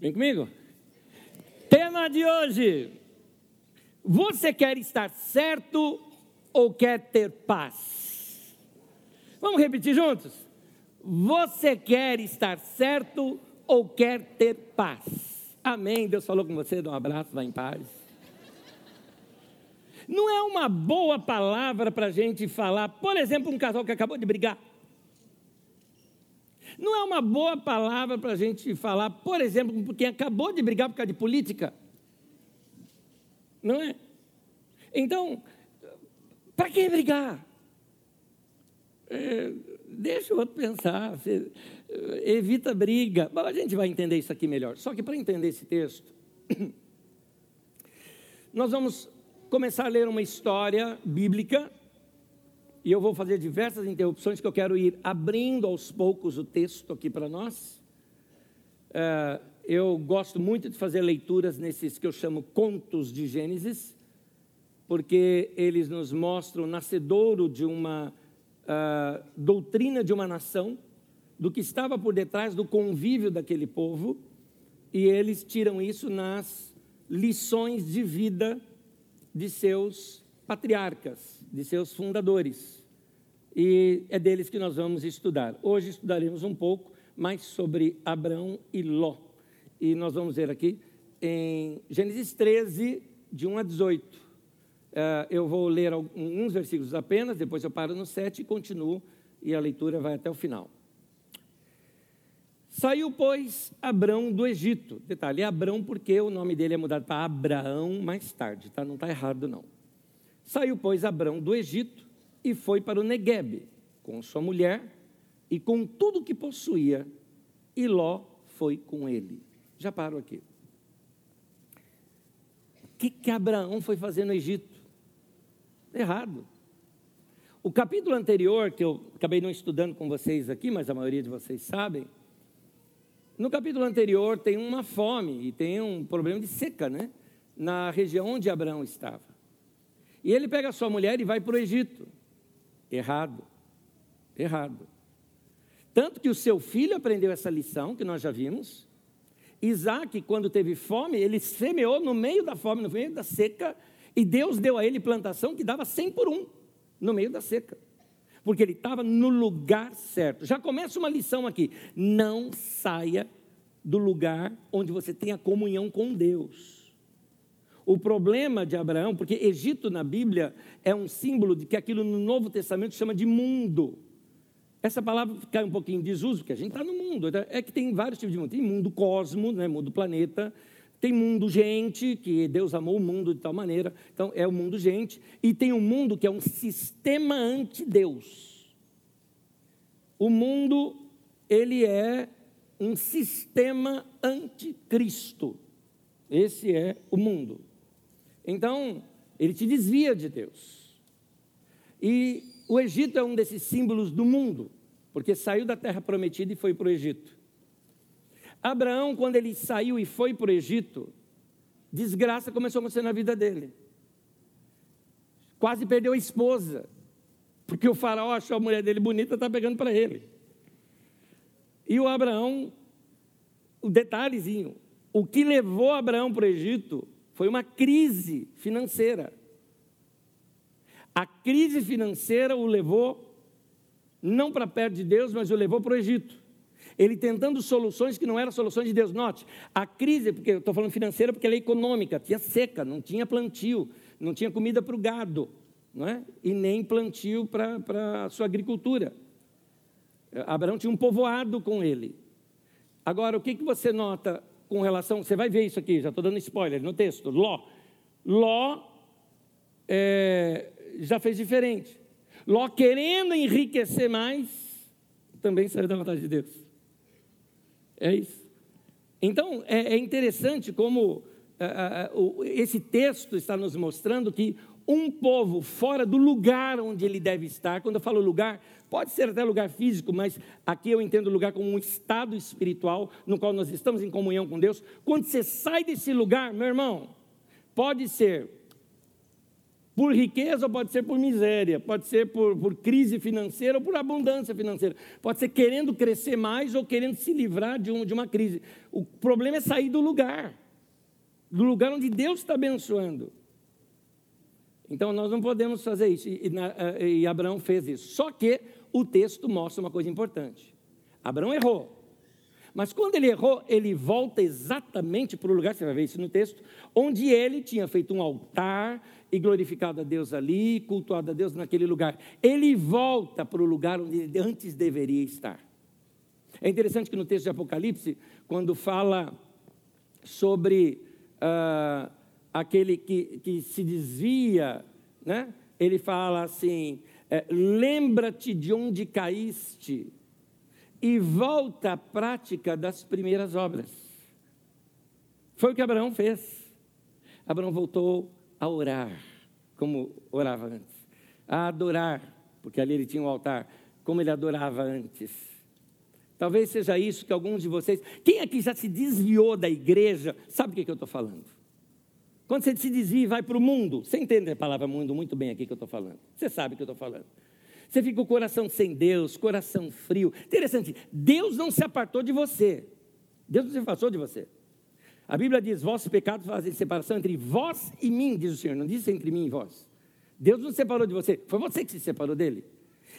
Vem comigo? Tema de hoje: Você quer estar certo ou quer ter paz? Vamos repetir juntos? Você quer estar certo ou quer ter paz? Amém. Deus falou com você, dá um abraço, vá em paz. Não é uma boa palavra para a gente falar, por exemplo, um casal que acabou de brigar. Não é uma boa palavra para a gente falar, por exemplo, com quem acabou de brigar por causa de política. Não é? Então, para que brigar? É, deixa o outro pensar, você, evita briga. Mas a gente vai entender isso aqui melhor. Só que para entender esse texto, nós vamos começar a ler uma história bíblica e eu vou fazer diversas interrupções que eu quero ir abrindo aos poucos o texto aqui para nós. É, eu gosto muito de fazer leituras nesses que eu chamo contos de Gênesis, porque eles nos mostram o nascedouro de uma uh, doutrina de uma nação, do que estava por detrás do convívio daquele povo, e eles tiram isso nas lições de vida de seus patriarcas, de seus fundadores e é deles que nós vamos estudar. Hoje estudaremos um pouco mais sobre Abraão e Ló. E nós vamos ver aqui em Gênesis 13, de 1 a 18. Uh, eh, eu vou ler alguns versículos apenas, depois eu paro no 7 e continuo, e a leitura vai até o final. Saiu, pois, Abrão do Egito. Detalhe, é Abrão porque o nome dele é mudado para Abraão mais tarde, tá? Não está errado, não. Saiu, pois, Abrão do Egito e foi para o Negueb com sua mulher e com tudo que possuía, e Ló foi com ele. Já paro aqui. O que, que Abraão foi fazer no Egito? Errado. O capítulo anterior, que eu acabei não estudando com vocês aqui, mas a maioria de vocês sabem, no capítulo anterior tem uma fome e tem um problema de seca, né? Na região onde Abraão estava. E ele pega sua mulher e vai para o Egito. Errado. Errado. Tanto que o seu filho aprendeu essa lição, que nós já vimos. Isaac, quando teve fome, ele semeou no meio da fome, no meio da seca, e Deus deu a ele plantação que dava 100 por um, no meio da seca. Porque ele estava no lugar certo. Já começa uma lição aqui. Não saia do lugar onde você tem a comunhão com Deus. O problema de Abraão, porque Egito na Bíblia é um símbolo de que aquilo no Novo Testamento chama de mundo. Essa palavra cai um pouquinho em desuso, porque a gente está no mundo. É que tem vários tipos de mundo. Tem mundo cosmo, né, mundo planeta. Tem mundo gente, que Deus amou o mundo de tal maneira. Então, é o mundo gente. E tem um mundo que é um sistema anti-Deus. O mundo, ele é um sistema anticristo. Esse é o mundo. Então, ele te desvia de Deus. E o Egito é um desses símbolos do mundo, porque saiu da terra prometida e foi para o Egito. Abraão, quando ele saiu e foi para o Egito, desgraça começou a acontecer na vida dele. Quase perdeu a esposa, porque o faraó achou a mulher dele bonita e está pegando para ele. E o Abraão, o detalhezinho, o que levou Abraão para o Egito foi uma crise financeira. A crise financeira o levou não para perto de Deus, mas o levou para o Egito. Ele tentando soluções que não eram soluções de Deus. Note, a crise, porque eu estou falando financeira porque ela é econômica, tinha seca, não tinha plantio, não tinha comida para o gado, não é? e nem plantio para, a sua agricultura. Abraão tinha um povoado com ele. Agora, o que, que você nota com relação, você vai ver isso aqui, já estou dando spoiler no texto, Ló. Ló é, já fez diferente. Ló, querendo enriquecer mais, também saiu da vontade de Deus. É isso. Então, é, é interessante como é, é, esse texto está nos mostrando que um povo fora do lugar onde ele deve estar, quando eu falo lugar, Pode ser até lugar físico, mas aqui eu entendo o lugar como um estado espiritual no qual nós estamos em comunhão com Deus. Quando você sai desse lugar, meu irmão, pode ser Por riqueza ou pode ser por miséria, pode ser por, por crise financeira ou por abundância financeira, pode ser querendo crescer mais ou querendo se livrar de, um, de uma crise. O problema é sair do lugar, do lugar onde Deus está abençoando. Então nós não podemos fazer isso, e, e, e Abraão fez isso. Só que o texto mostra uma coisa importante: Abraão errou. Mas quando ele errou, ele volta exatamente para o lugar, você vai ver isso no texto, onde ele tinha feito um altar e glorificado a Deus ali, cultuado a Deus naquele lugar. Ele volta para o lugar onde ele antes deveria estar. É interessante que no texto de Apocalipse, quando fala sobre uh, aquele que, que se desvia, né? ele fala assim: é, lembra-te de onde caíste e volta à prática das primeiras obras. Foi o que Abraão fez. Abraão voltou a orar, como orava antes, a adorar, porque ali ele tinha um altar, como ele adorava antes. Talvez seja isso que alguns de vocês. Quem aqui já se desviou da igreja, sabe o que, que eu estou falando? Quando você se desvia e vai para o mundo, você entende a palavra mundo muito bem aqui que eu estou falando. Você sabe o que eu estou falando. Você fica com o coração sem Deus, coração frio. Interessante, Deus não se apartou de você. Deus não se afastou de você. A Bíblia diz: vossos pecados fazem separação entre vós e mim, diz o Senhor. Não diz entre mim e vós. Deus não se separou de você. Foi você que se separou dele.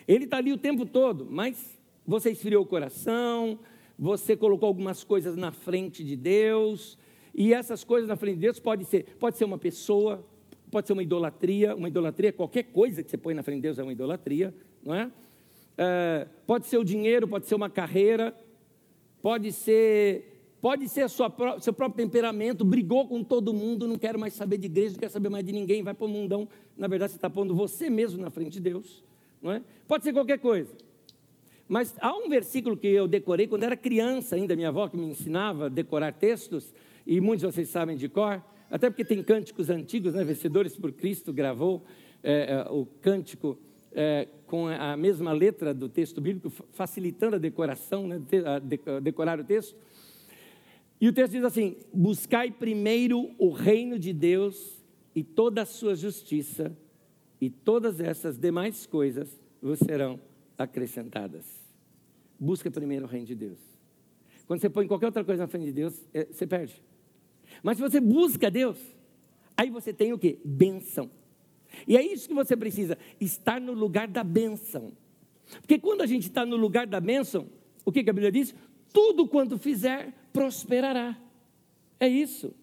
Ele está ali o tempo todo, mas você esfriou o coração, você colocou algumas coisas na frente de Deus. E essas coisas na frente de Deus pode ser, pode ser uma pessoa, pode ser uma idolatria, uma idolatria, qualquer coisa que você põe na frente de Deus é uma idolatria, não é? é pode ser o dinheiro, pode ser uma carreira, pode ser, pode ser sua, seu próprio temperamento, brigou com todo mundo, não quero mais saber de igreja, não quero saber mais de ninguém, vai para o mundão. Na verdade, você está pondo você mesmo na frente de Deus, não é? Pode ser qualquer coisa. Mas há um versículo que eu decorei quando era criança ainda, minha avó que me ensinava a decorar textos, e muitos de vocês sabem de cor, até porque tem cânticos antigos, né? Vencedores por Cristo gravou é, é, o cântico é, com a mesma letra do texto bíblico, facilitando a decoração, né? a decorar o texto. E o texto diz assim: Buscai primeiro o reino de Deus e toda a sua justiça, e todas essas demais coisas vos serão acrescentadas. Busca primeiro o reino de Deus. Quando você põe qualquer outra coisa na frente de Deus, é, você perde. Mas se você busca Deus, aí você tem o que? Benção. E é isso que você precisa, estar no lugar da benção. Porque quando a gente está no lugar da bênção, o que, que a Bíblia diz? Tudo quanto fizer, prosperará. É isso.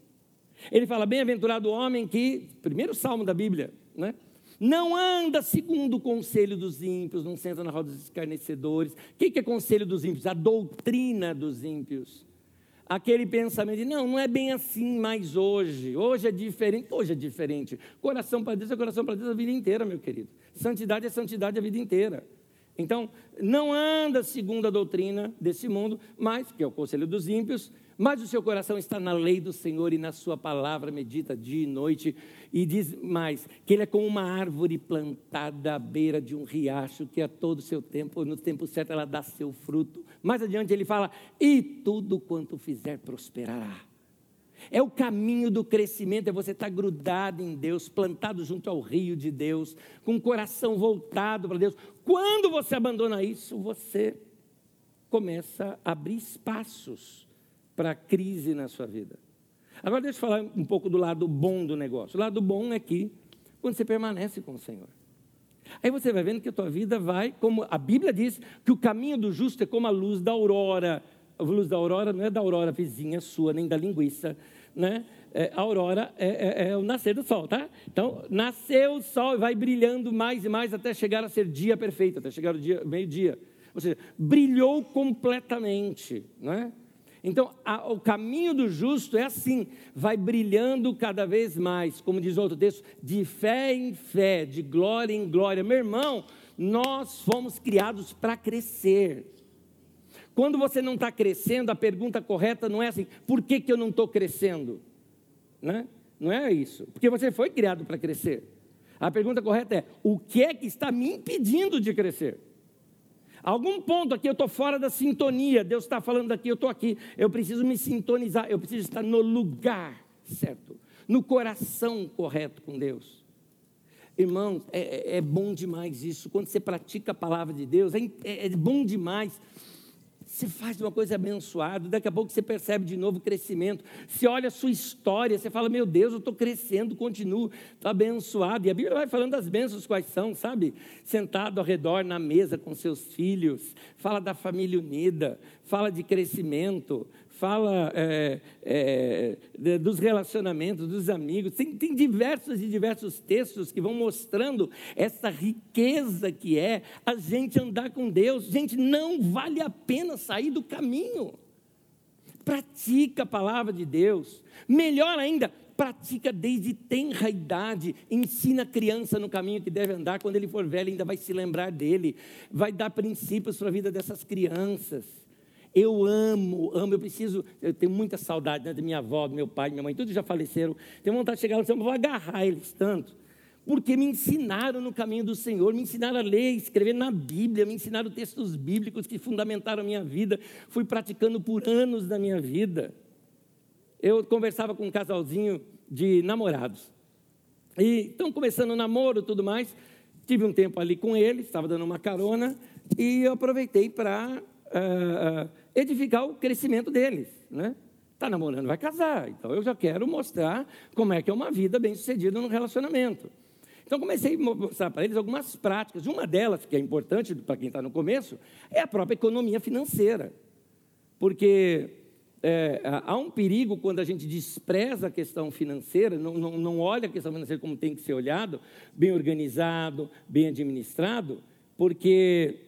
Ele fala, bem-aventurado o homem que, primeiro salmo da Bíblia, né? Não anda segundo o conselho dos ímpios, não senta na roda dos escarnecedores. O que é conselho dos ímpios? A doutrina dos ímpios aquele pensamento de não, não é bem assim mais hoje. Hoje é diferente, hoje é diferente. Coração para Deus é coração para Deus a vida inteira, meu querido. Santidade é santidade a vida inteira. Então, não anda segundo a doutrina desse mundo, mas, que é o conselho dos ímpios, mas o seu coração está na lei do Senhor e na sua palavra, medita dia e noite. E diz mais: que ele é como uma árvore plantada à beira de um riacho, que a todo seu tempo, no tempo certo, ela dá seu fruto. Mais adiante ele fala: e tudo quanto fizer prosperará. É o caminho do crescimento, é você estar grudado em Deus, plantado junto ao rio de Deus, com o coração voltado para Deus. Quando você abandona isso, você começa a abrir espaços para a crise na sua vida. Agora deixa eu falar um pouco do lado bom do negócio. O lado bom é que quando você permanece com o Senhor. Aí você vai vendo que a tua vida vai, como a Bíblia diz, que o caminho do justo é como a luz da aurora. A luz da aurora não é da aurora vizinha sua, nem da linguiça, né? É, a aurora é, é, é, o nascer do sol, tá? Então, nasceu o sol e vai brilhando mais e mais até chegar a ser dia perfeito, até chegar o dia meio-dia. Ou seja, brilhou completamente, não é? Então, a, o caminho do justo é assim, vai brilhando cada vez mais, como diz outro texto, de fé em fé, de glória em glória. Meu irmão, nós fomos criados para crescer. Quando você não está crescendo, a pergunta correta não é assim: por que, que eu não estou crescendo? Né? Não é isso, porque você foi criado para crescer. A pergunta correta é: o que é que está me impedindo de crescer? Algum ponto aqui eu estou fora da sintonia, Deus está falando aqui, eu estou aqui, eu preciso me sintonizar, eu preciso estar no lugar certo, no coração correto com Deus. Irmãos, é, é, é bom demais isso. Quando você pratica a palavra de Deus, é, é, é bom demais. Você faz uma coisa abençoada, daqui a pouco você percebe de novo o crescimento. Você olha a sua história, você fala: Meu Deus, eu estou crescendo, continuo, estou abençoado. E a Bíblia vai falando das bênçãos quais são, sabe? Sentado ao redor na mesa com seus filhos, fala da família unida, fala de crescimento, fala é, é, dos relacionamentos, dos amigos. Tem, tem diversos e diversos textos que vão mostrando essa riqueza que é a gente andar com Deus. Gente, não vale a pena sair do caminho. Pratica a palavra de Deus. Melhor ainda, pratica desde tenra idade, ensina a criança no caminho que deve andar, quando ele for velho ainda vai se lembrar dele, vai dar princípios para a vida dessas crianças. Eu amo, amo, eu preciso, eu tenho muita saudade né, da minha avó, do meu pai, minha mãe, todos já faleceram. Tenho vontade de chegar lá e vou agarrar eles tanto. Porque me ensinaram no caminho do Senhor, me ensinaram a ler, escrever na Bíblia, me ensinaram textos bíblicos que fundamentaram a minha vida. Fui praticando por anos da minha vida. Eu conversava com um casalzinho de namorados. E estão começando o namoro tudo mais. Tive um tempo ali com eles, estava dando uma carona, e eu aproveitei para uh, edificar o crescimento deles. Né? Está namorando, vai casar. Então eu já quero mostrar como é que é uma vida bem sucedida no relacionamento. Então comecei a mostrar para eles algumas práticas. Uma delas, que é importante para quem está no começo, é a própria economia financeira. Porque é, há um perigo quando a gente despreza a questão financeira, não, não, não olha a questão financeira como tem que ser olhado, bem organizado, bem administrado, porque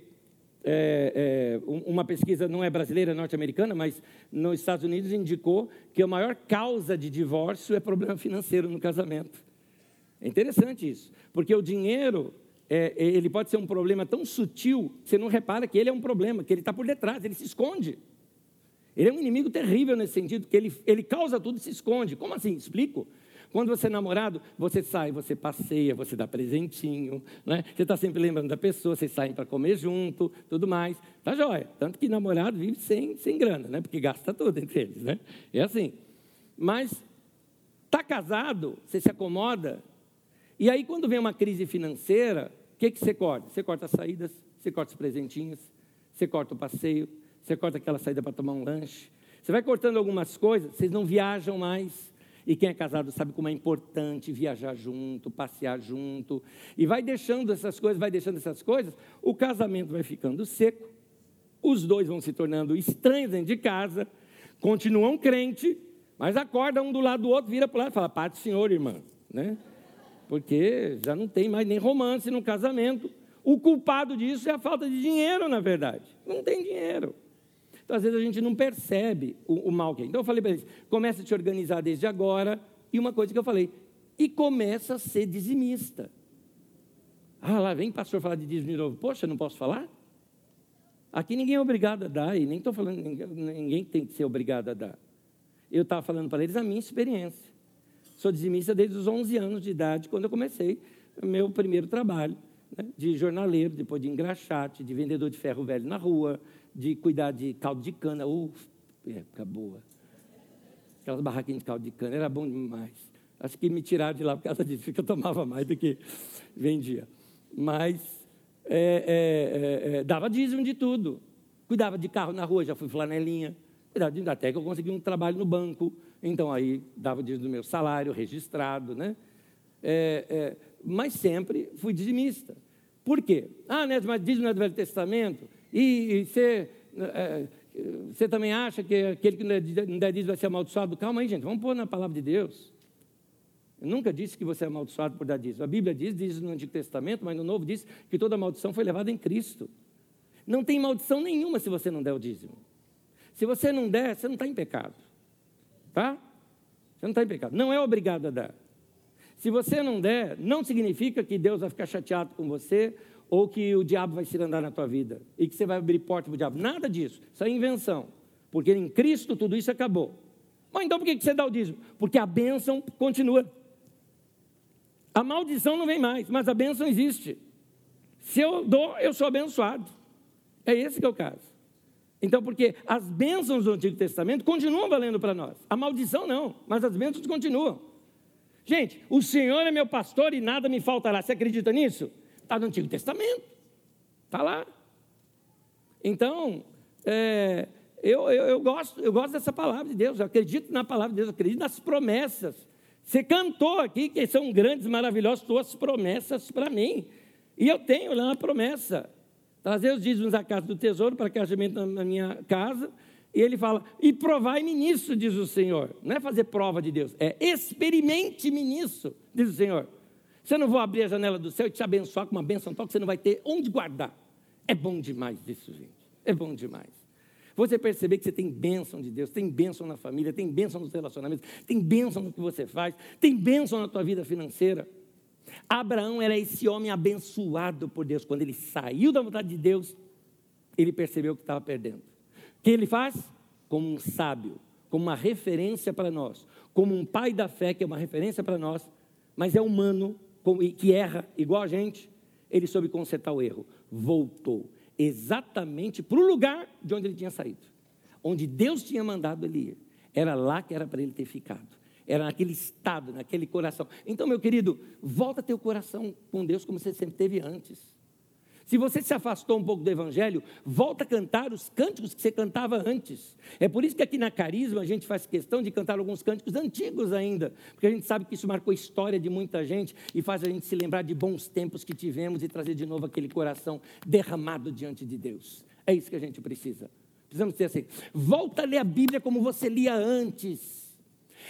é, é, uma pesquisa não é brasileira, é norte-americana, mas nos Estados Unidos indicou que a maior causa de divórcio é problema financeiro no casamento. É interessante isso, porque o dinheiro é ele pode ser um problema tão sutil que você não repara que ele é um problema, que ele está por detrás, ele se esconde. Ele é um inimigo terrível nesse sentido, que ele, ele causa tudo e se esconde. Como assim? Explico. Quando você é namorado, você sai, você passeia, você dá presentinho, né? você está sempre lembrando da pessoa, vocês saem para comer junto, tudo mais. Tá jóia. Tanto que namorado vive sem, sem grana, né? porque gasta tudo entre eles. Né? É assim. Mas está casado, você se acomoda, e aí quando vem uma crise financeira, o que, que você corta? Você corta as saídas, você corta os presentinhos, você corta o passeio, você corta aquela saída para tomar um lanche. Você vai cortando algumas coisas, vocês não viajam mais, e quem é casado sabe como é importante viajar junto, passear junto. E vai deixando essas coisas, vai deixando essas coisas, o casamento vai ficando seco, os dois vão se tornando estranhos dentro de casa, continuam crente, mas acorda um do lado do outro, vira para o lado e fala: Paz do Senhor, irmã. Né? Porque já não tem mais nem romance no casamento. O culpado disso é a falta de dinheiro, na verdade. Não tem dinheiro. Então, às vezes, a gente não percebe o, o mal que é. Então, eu falei para eles: começa a te organizar desde agora. E uma coisa que eu falei: e começa a ser dizimista. Ah, lá vem pastor falar de dízimo de novo. Poxa, não posso falar? Aqui ninguém é obrigado a dar, e nem estou falando, ninguém, tem que ser obrigado a dar. Eu estava falando para eles a minha experiência. Sou dizimista desde os 11 anos de idade, quando eu comecei meu primeiro trabalho, né, de jornaleiro, depois de engraxate, de vendedor de ferro velho na rua, de cuidar de caldo de cana. Uf, época boa. Aquelas barraquinhas de caldo de cana, era bom demais. Acho que me tiraram de lá por causa disso, porque eu tomava mais do que vendia. Mas é, é, é, é, dava dízimo de tudo. Cuidava de carro na rua, já fui flanelinha. Cuidava de, até que eu consegui um trabalho no banco. Então aí dava dízimo do meu salário, registrado, né? É, é, mas sempre fui dizimista. Por quê? Ah, né, mas dízimo é do Velho Testamento? E, e você, é, você também acha que aquele que não der dízimo vai ser amaldiçoado? Calma aí, gente, vamos pôr na palavra de Deus. Eu nunca disse que você é amaldiçoado por dar dízimo. A Bíblia diz, diz no Antigo Testamento, mas no Novo diz que toda maldição foi levada em Cristo. Não tem maldição nenhuma se você não der o dízimo. Se você não der, você não está em pecado. Tá? Você não está em pecado. Não é obrigado a dar. Se você não der, não significa que Deus vai ficar chateado com você ou que o diabo vai se andar na tua vida e que você vai abrir porta para o diabo. Nada disso. Isso é invenção. Porque em Cristo tudo isso acabou. Mas então por que você dá o dízimo? Porque a bênção continua. A maldição não vem mais, mas a bênção existe. Se eu dou, eu sou abençoado. É esse que é o caso. Então, porque as bênçãos do Antigo Testamento continuam valendo para nós. A maldição não, mas as bênçãos continuam. Gente, o Senhor é meu pastor e nada me faltará. Você acredita nisso? Está no Antigo Testamento. Está lá. Então, é, eu, eu, eu, gosto, eu gosto dessa palavra de Deus, eu acredito na palavra de Deus, eu acredito nas promessas. Você cantou aqui que são grandes, maravilhosas tuas promessas para mim. E eu tenho lá uma promessa. Trazer os dízimos à casa do tesouro para que haja na minha casa e ele fala: e provai-me nisso, diz o Senhor. Não é fazer prova de Deus, é experimente-me nisso, diz o Senhor. Você não vou abrir a janela do céu e te abençoar com uma bênção tal que você não vai ter onde guardar. É bom demais isso, gente. É bom demais. Você perceber que você tem bênção de Deus, tem bênção na família, tem bênção nos relacionamentos, tem bênção no que você faz, tem bênção na tua vida financeira. Abraão era esse homem abençoado por Deus. Quando ele saiu da vontade de Deus, ele percebeu que estava perdendo que ele faz? Como um sábio, como uma referência para nós, como um pai da fé, que é uma referência para nós, mas é humano, que erra igual a gente, ele soube consertar o erro. Voltou exatamente para o lugar de onde ele tinha saído, onde Deus tinha mandado ele ir. Era lá que era para ele ter ficado. Era naquele estado, naquele coração. Então, meu querido, volta teu coração com Deus como você sempre teve antes. Se você se afastou um pouco do Evangelho, volta a cantar os cânticos que você cantava antes. É por isso que aqui na Carisma a gente faz questão de cantar alguns cânticos antigos ainda, porque a gente sabe que isso marcou a história de muita gente e faz a gente se lembrar de bons tempos que tivemos e trazer de novo aquele coração derramado diante de Deus. É isso que a gente precisa. Precisamos ter assim. Volta a ler a Bíblia como você lia antes.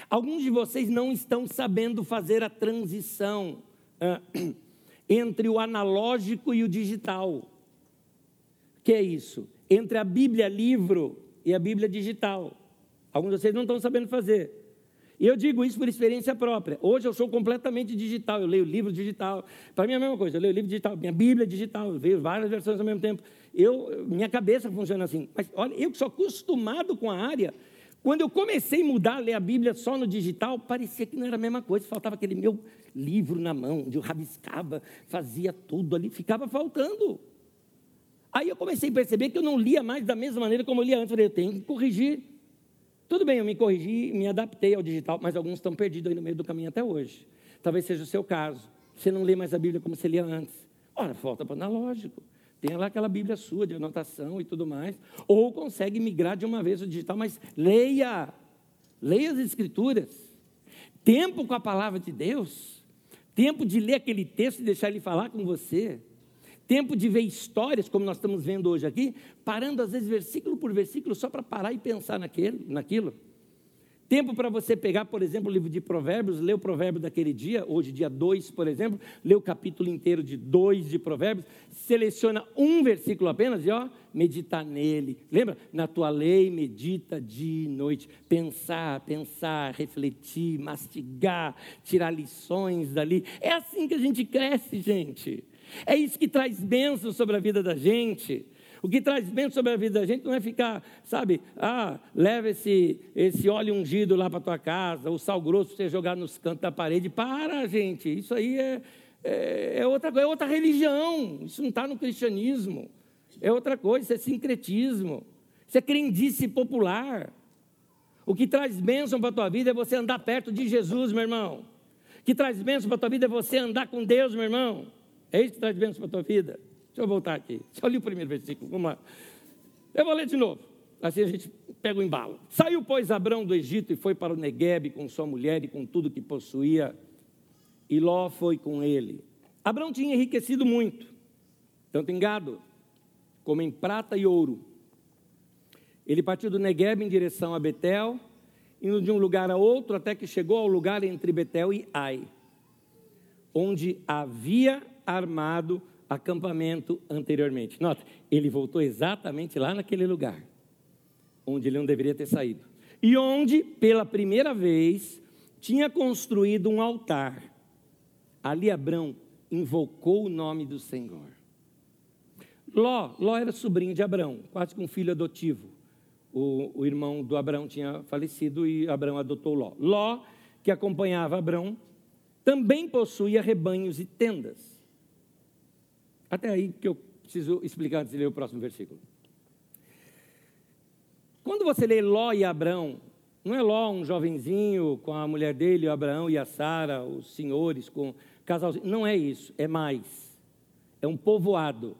Alguns de vocês não estão sabendo fazer a transição. Ah, entre o analógico e o digital. Que é isso? Entre a Bíblia livro e a Bíblia digital. Alguns de vocês não estão sabendo fazer. E eu digo isso por experiência própria. Hoje eu sou completamente digital, eu leio livro digital. Para mim é a mesma coisa, eu leio livro digital, minha Bíblia é digital, eu vejo várias versões ao mesmo tempo. Eu, minha cabeça funciona assim. Mas olha, eu que sou acostumado com a área, quando eu comecei a mudar, a ler a Bíblia só no digital, parecia que não era a mesma coisa, faltava aquele meu livro na mão, onde eu rabiscava, fazia tudo ali, ficava faltando. Aí eu comecei a perceber que eu não lia mais da mesma maneira como eu lia antes. Eu falei, eu tenho que corrigir. Tudo bem, eu me corrigi, me adaptei ao digital, mas alguns estão perdidos aí no meio do caminho até hoje. Talvez seja o seu caso. Você não lê mais a Bíblia como você lia antes. Ora, volta para o analógico. Tem lá aquela Bíblia sua de anotação e tudo mais. Ou consegue migrar de uma vez o digital, mas leia. Leia as Escrituras. Tempo com a palavra de Deus. Tempo de ler aquele texto e deixar ele falar com você. Tempo de ver histórias, como nós estamos vendo hoje aqui, parando às vezes versículo por versículo só para parar e pensar naquele, naquilo. Tempo para você pegar, por exemplo, o livro de Provérbios, ler o provérbio daquele dia, hoje, dia 2, por exemplo, ler o capítulo inteiro de 2 de Provérbios, seleciona um versículo apenas e, ó, meditar nele. Lembra? Na tua lei, medita dia e noite. Pensar, pensar, refletir, mastigar, tirar lições dali. É assim que a gente cresce, gente. É isso que traz bênção sobre a vida da gente. O que traz bem sobre a vida da gente não é ficar, sabe, ah, leva esse, esse óleo ungido lá para tua casa, o sal grosso você jogar nos cantos da parede. Para, gente, isso aí é, é, é outra, é outra religião, isso não está no cristianismo. É outra coisa, isso é sincretismo, isso é crendice popular. O que traz bênção para a tua vida é você andar perto de Jesus, meu irmão. O que traz bênção para a tua vida é você andar com Deus, meu irmão. É isso que traz bênção para a tua vida. Deixa eu voltar aqui. Só li o primeiro versículo. Vamos lá. Eu vou ler de novo. Assim a gente pega o embalo. Saiu, pois, Abrão do Egito e foi para o Negueb com sua mulher e com tudo que possuía. E Ló foi com ele. Abrão tinha enriquecido muito, tanto em gado como em prata e ouro. Ele partiu do Negueb em direção a Betel, indo de um lugar a outro, até que chegou ao lugar entre Betel e Ai, onde havia armado acampamento anteriormente. Nota, ele voltou exatamente lá naquele lugar, onde ele não deveria ter saído. E onde, pela primeira vez, tinha construído um altar. Ali Abrão invocou o nome do Senhor. Ló, Ló era sobrinho de Abrão, quase que um filho adotivo. O, o irmão do Abraão tinha falecido e Abraão adotou Ló. Ló, que acompanhava Abrão, também possuía rebanhos e tendas. Até aí que eu preciso explicar antes de ler o próximo versículo. Quando você lê Ló e Abrão, Não é Ló um jovenzinho com a mulher dele, o Abraão e a Sara, os senhores com casalzinho. Não é isso, é mais. É um povoado.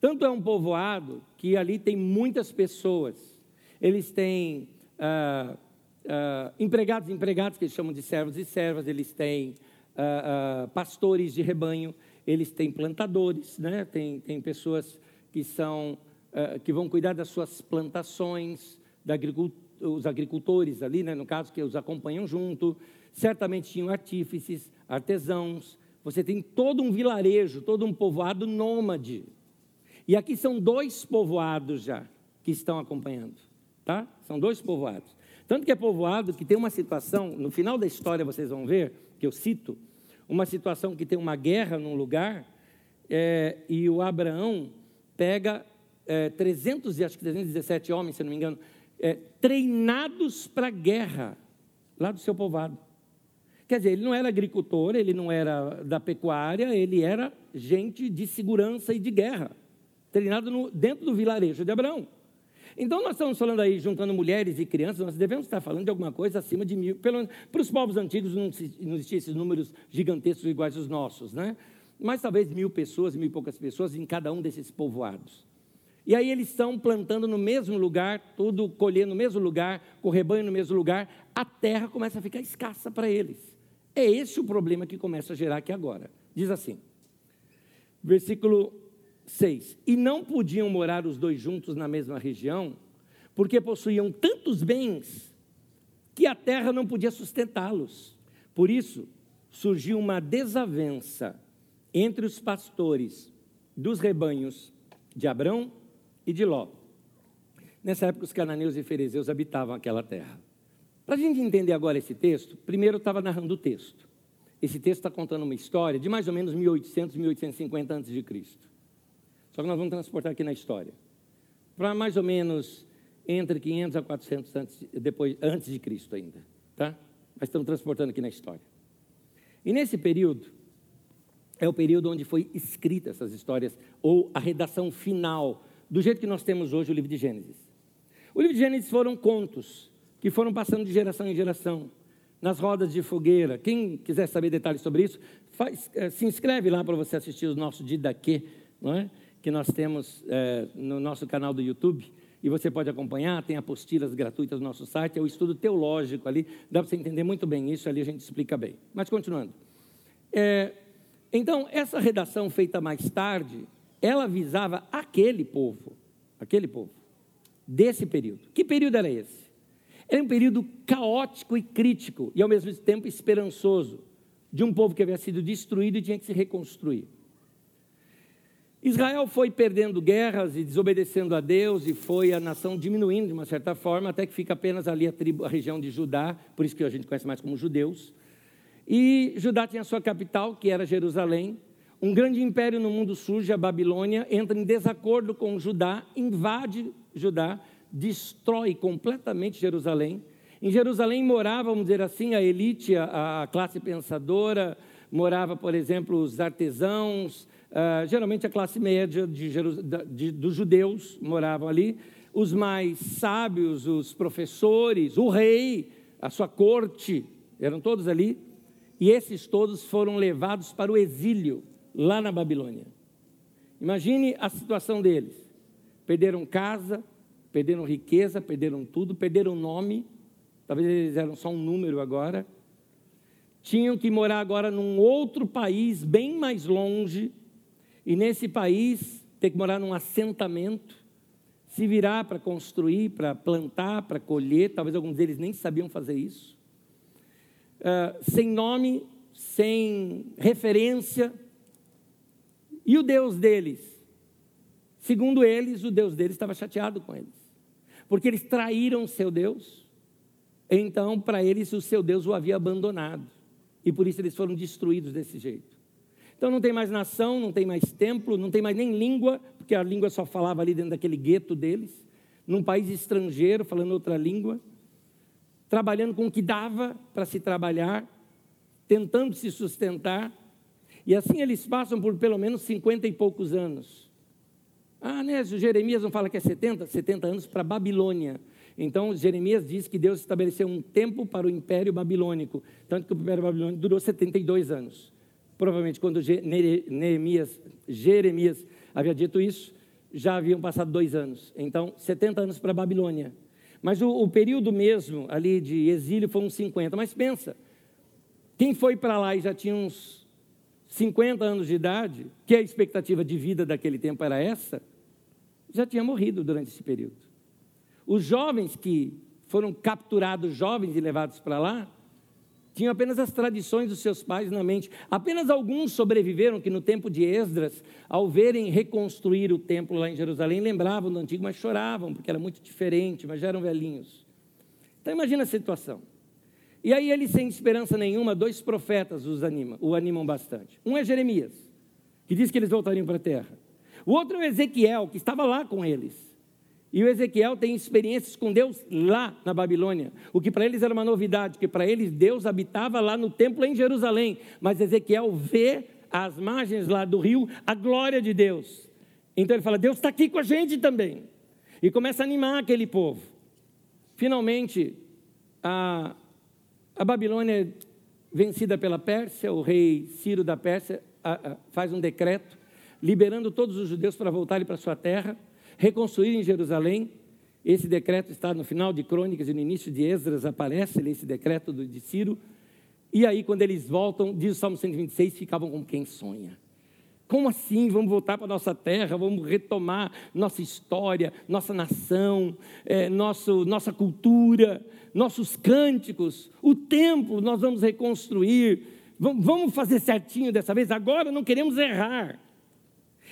Tanto é um povoado que ali tem muitas pessoas. Eles têm ah, ah, empregados e empregados, que eles chamam de servos e servas, eles têm ah, ah pastores de rebanho, eles têm plantadores, né? tem, tem pessoas que são ah, que vão cuidar das suas plantações, da os agricultores ali, né, no caso, que os acompanham junto, certamente tinham artífices, artesãos, você tem todo um vilarejo, todo um povoado nômade. E aqui são dois povoados já que estão acompanhando, tá? São dois povoados. Tanto que é povoado que tem uma situação, no final da história vocês vão ver, que eu cito, uma situação que tem uma guerra num lugar, é, e o Abraão pega é, 300, acho que 317 homens, se não me engano, é, treinados para a guerra, lá do seu povoado. Quer dizer, ele não era agricultor, ele não era da pecuária, ele era gente de segurança e de guerra, treinado no, dentro do vilarejo de Abraão. Então, nós estamos falando aí, juntando mulheres e crianças, nós devemos estar falando de alguma coisa acima de mil. Pelo, para os povos antigos não, não existiam esses números gigantescos iguais aos nossos, né? Mas talvez mil pessoas, mil e poucas pessoas em cada um desses povoados. E aí eles estão plantando no mesmo lugar, tudo colhendo no mesmo lugar, com rebanho no mesmo lugar, a terra começa a ficar escassa para eles. É esse o problema que começa a gerar aqui agora. Diz assim, versículo 6: E não podiam morar os dois juntos na mesma região, porque possuíam tantos bens que a terra não podia sustentá-los. Por isso, surgiu uma desavença entre os pastores dos rebanhos de Abrão e de Ló. Nessa época, os cananeus e ferezeus habitavam aquela terra. Para a gente entender agora esse texto, primeiro eu estava narrando o texto. Esse texto está contando uma história de mais ou menos 1800, 1850 a.C. Só que nós vamos transportar aqui na história. Para mais ou menos entre 500 a 400 antes, depois, antes de Cristo ainda. Tá? Mas estamos transportando aqui na história. E nesse período, é o período onde foi escrita essas histórias, ou a redação final do jeito que nós temos hoje o livro de Gênesis. O livro de Gênesis foram contos que foram passando de geração em geração, nas rodas de fogueira. Quem quiser saber detalhes sobre isso, faz, eh, se inscreve lá para você assistir os nossos Didaquê, não é? Que nós temos é, no nosso canal do YouTube. E você pode acompanhar, tem apostilas gratuitas no nosso site, é o estudo teológico ali, dá para você entender muito bem isso, ali a gente explica bem. Mas continuando. É, então, essa redação feita mais tarde, ela visava aquele povo, aquele povo, desse período. Que período era esse? Era um período caótico e crítico, e ao mesmo tempo esperançoso, de um povo que havia sido destruído e tinha que se reconstruir. Israel foi perdendo guerras e desobedecendo a Deus, e foi a nação diminuindo de uma certa forma, até que fica apenas ali a, tribo, a região de Judá, por isso que a gente conhece mais como judeus. E Judá tinha sua capital, que era Jerusalém, um grande império no mundo surge, a Babilônia, entra em desacordo com Judá, invade Judá, destrói completamente Jerusalém. Em Jerusalém morava, vamos dizer assim, a elite, a, a classe pensadora, morava, por exemplo, os artesãos, uh, geralmente a classe média de, de, dos judeus moravam ali, os mais sábios, os professores, o rei, a sua corte, eram todos ali, e esses todos foram levados para o exílio lá na Babilônia. Imagine a situação deles. Perderam casa, perderam riqueza, perderam tudo, perderam nome, talvez eles eram só um número agora. Tinham que morar agora num outro país bem mais longe, e nesse país ter que morar num assentamento, se virar para construir, para plantar, para colher, talvez alguns deles nem sabiam fazer isso. Uh, sem nome, sem referência, e o Deus deles? Segundo eles, o Deus deles estava chateado com eles, porque eles traíram seu Deus. Então, para eles, o seu Deus o havia abandonado, e por isso eles foram destruídos desse jeito. Então, não tem mais nação, não tem mais templo, não tem mais nem língua, porque a língua só falava ali dentro daquele gueto deles, num país estrangeiro, falando outra língua, trabalhando com o que dava para se trabalhar, tentando se sustentar, e assim eles passam por pelo menos 50 e poucos anos. Ah, né, Jeremias não fala que é 70? 70 anos para Babilônia. Então, Jeremias diz que Deus estabeleceu um tempo para o Império Babilônico, tanto que o Império Babilônico durou 72 anos. Provavelmente, quando Neemias, Jeremias havia dito isso, já haviam passado dois anos. Então, 70 anos para a Babilônia. Mas o, o, período mesmo ali de exílio foi uns 50. Mas pensa, quem foi para lá e já tinha uns 50 anos de idade, que a expectativa de vida daquele tempo era essa, já tinha morrido durante esse período. Os jovens que foram capturados, jovens e levados para lá, tinham apenas as tradições dos seus pais na mente. Apenas alguns sobreviveram que no tempo de Esdras, ao verem reconstruir o templo lá em Jerusalém, lembravam do antigo, mas choravam, porque era muito diferente, mas já eram velhinhos. Então imagina a situação. E aí eles, sem esperança nenhuma, dois profetas os animam, o animam bastante. Um é Jeremias, que diz que eles voltariam para a terra. O outro é Ezequiel, que estava lá com eles. E o Ezequiel tem experiências com Deus lá na Babilônia, o que para eles era uma novidade, porque para eles Deus habitava lá no templo em Jerusalém, mas Ezequiel vê às margens lá do rio a glória de Deus. Então ele fala: Deus está aqui com a gente também. E começa a animar aquele povo. Finalmente, a, a Babilônia vencida pela Pérsia, o rei Ciro da Pérsia a, a, faz um decreto liberando todos os judeus para voltarem para sua terra reconstruir em Jerusalém. Esse decreto está no final de Crônicas e no início de Esdras, aparece esse decreto de Ciro. E aí, quando eles voltam, diz o Salmo 126, ficavam com quem sonha. Como assim? Vamos voltar para a nossa terra, vamos retomar nossa história, nossa nação, é, nosso, nossa cultura, nossos cânticos, o templo nós vamos reconstruir, vamos fazer certinho dessa vez. Agora não queremos errar.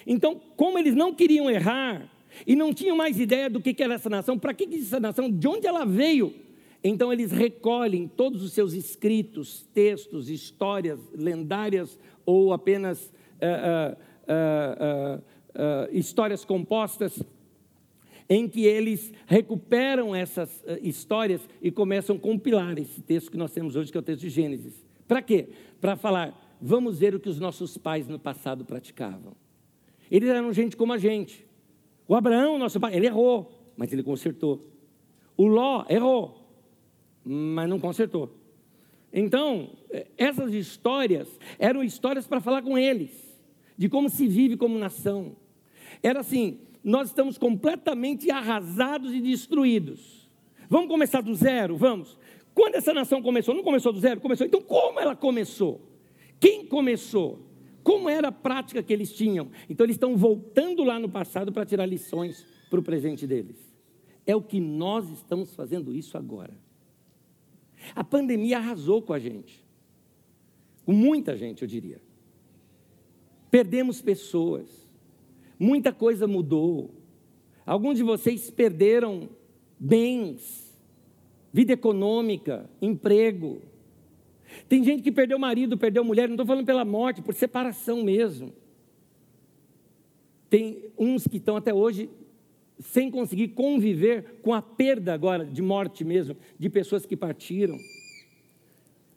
Então, como eles não queriam errar, e não tinham mais ideia do que era essa nação, para que essa nação, de onde ela veio. Então eles recolhem todos os seus escritos, textos, histórias lendárias ou apenas uh, uh, uh, histórias compostas, em que eles recuperam essas histórias e começam a compilar esse texto que nós temos hoje, que é o texto de Gênesis. Para quê? Para falar, vamos ver o que os nossos pais no passado praticavam. Eles eram gente como a gente. O Abraão, nosso pai, ele errou, mas ele consertou. O Ló errou, mas não consertou. Então, eh, essas histórias eram histórias para falar com eles, de como se vive como nação. Era assim: nós estamos completamente arrasados e destruídos. Vamos começar do zero? Vamos. Quando essa nação começou? Não começou do zero? Começou. Então, como ela começou? Quem começou? Como era a prática que eles tinham. Então, eles estão voltando lá no passado para tirar lições para o presente deles. É o que nós estamos fazendo isso agora. A pandemia arrasou com a gente. Com muita gente, eu diria. Perdemos pessoas. Muita coisa mudou. Alguns de vocês perderam bens, vida econômica, emprego. Tem gente que perdeu marido, perdeu mulher, não estou falando pela morte, por separação mesmo. Tem uns que estão até hoje sem conseguir conviver com a perda agora, de morte mesmo, de pessoas que partiram.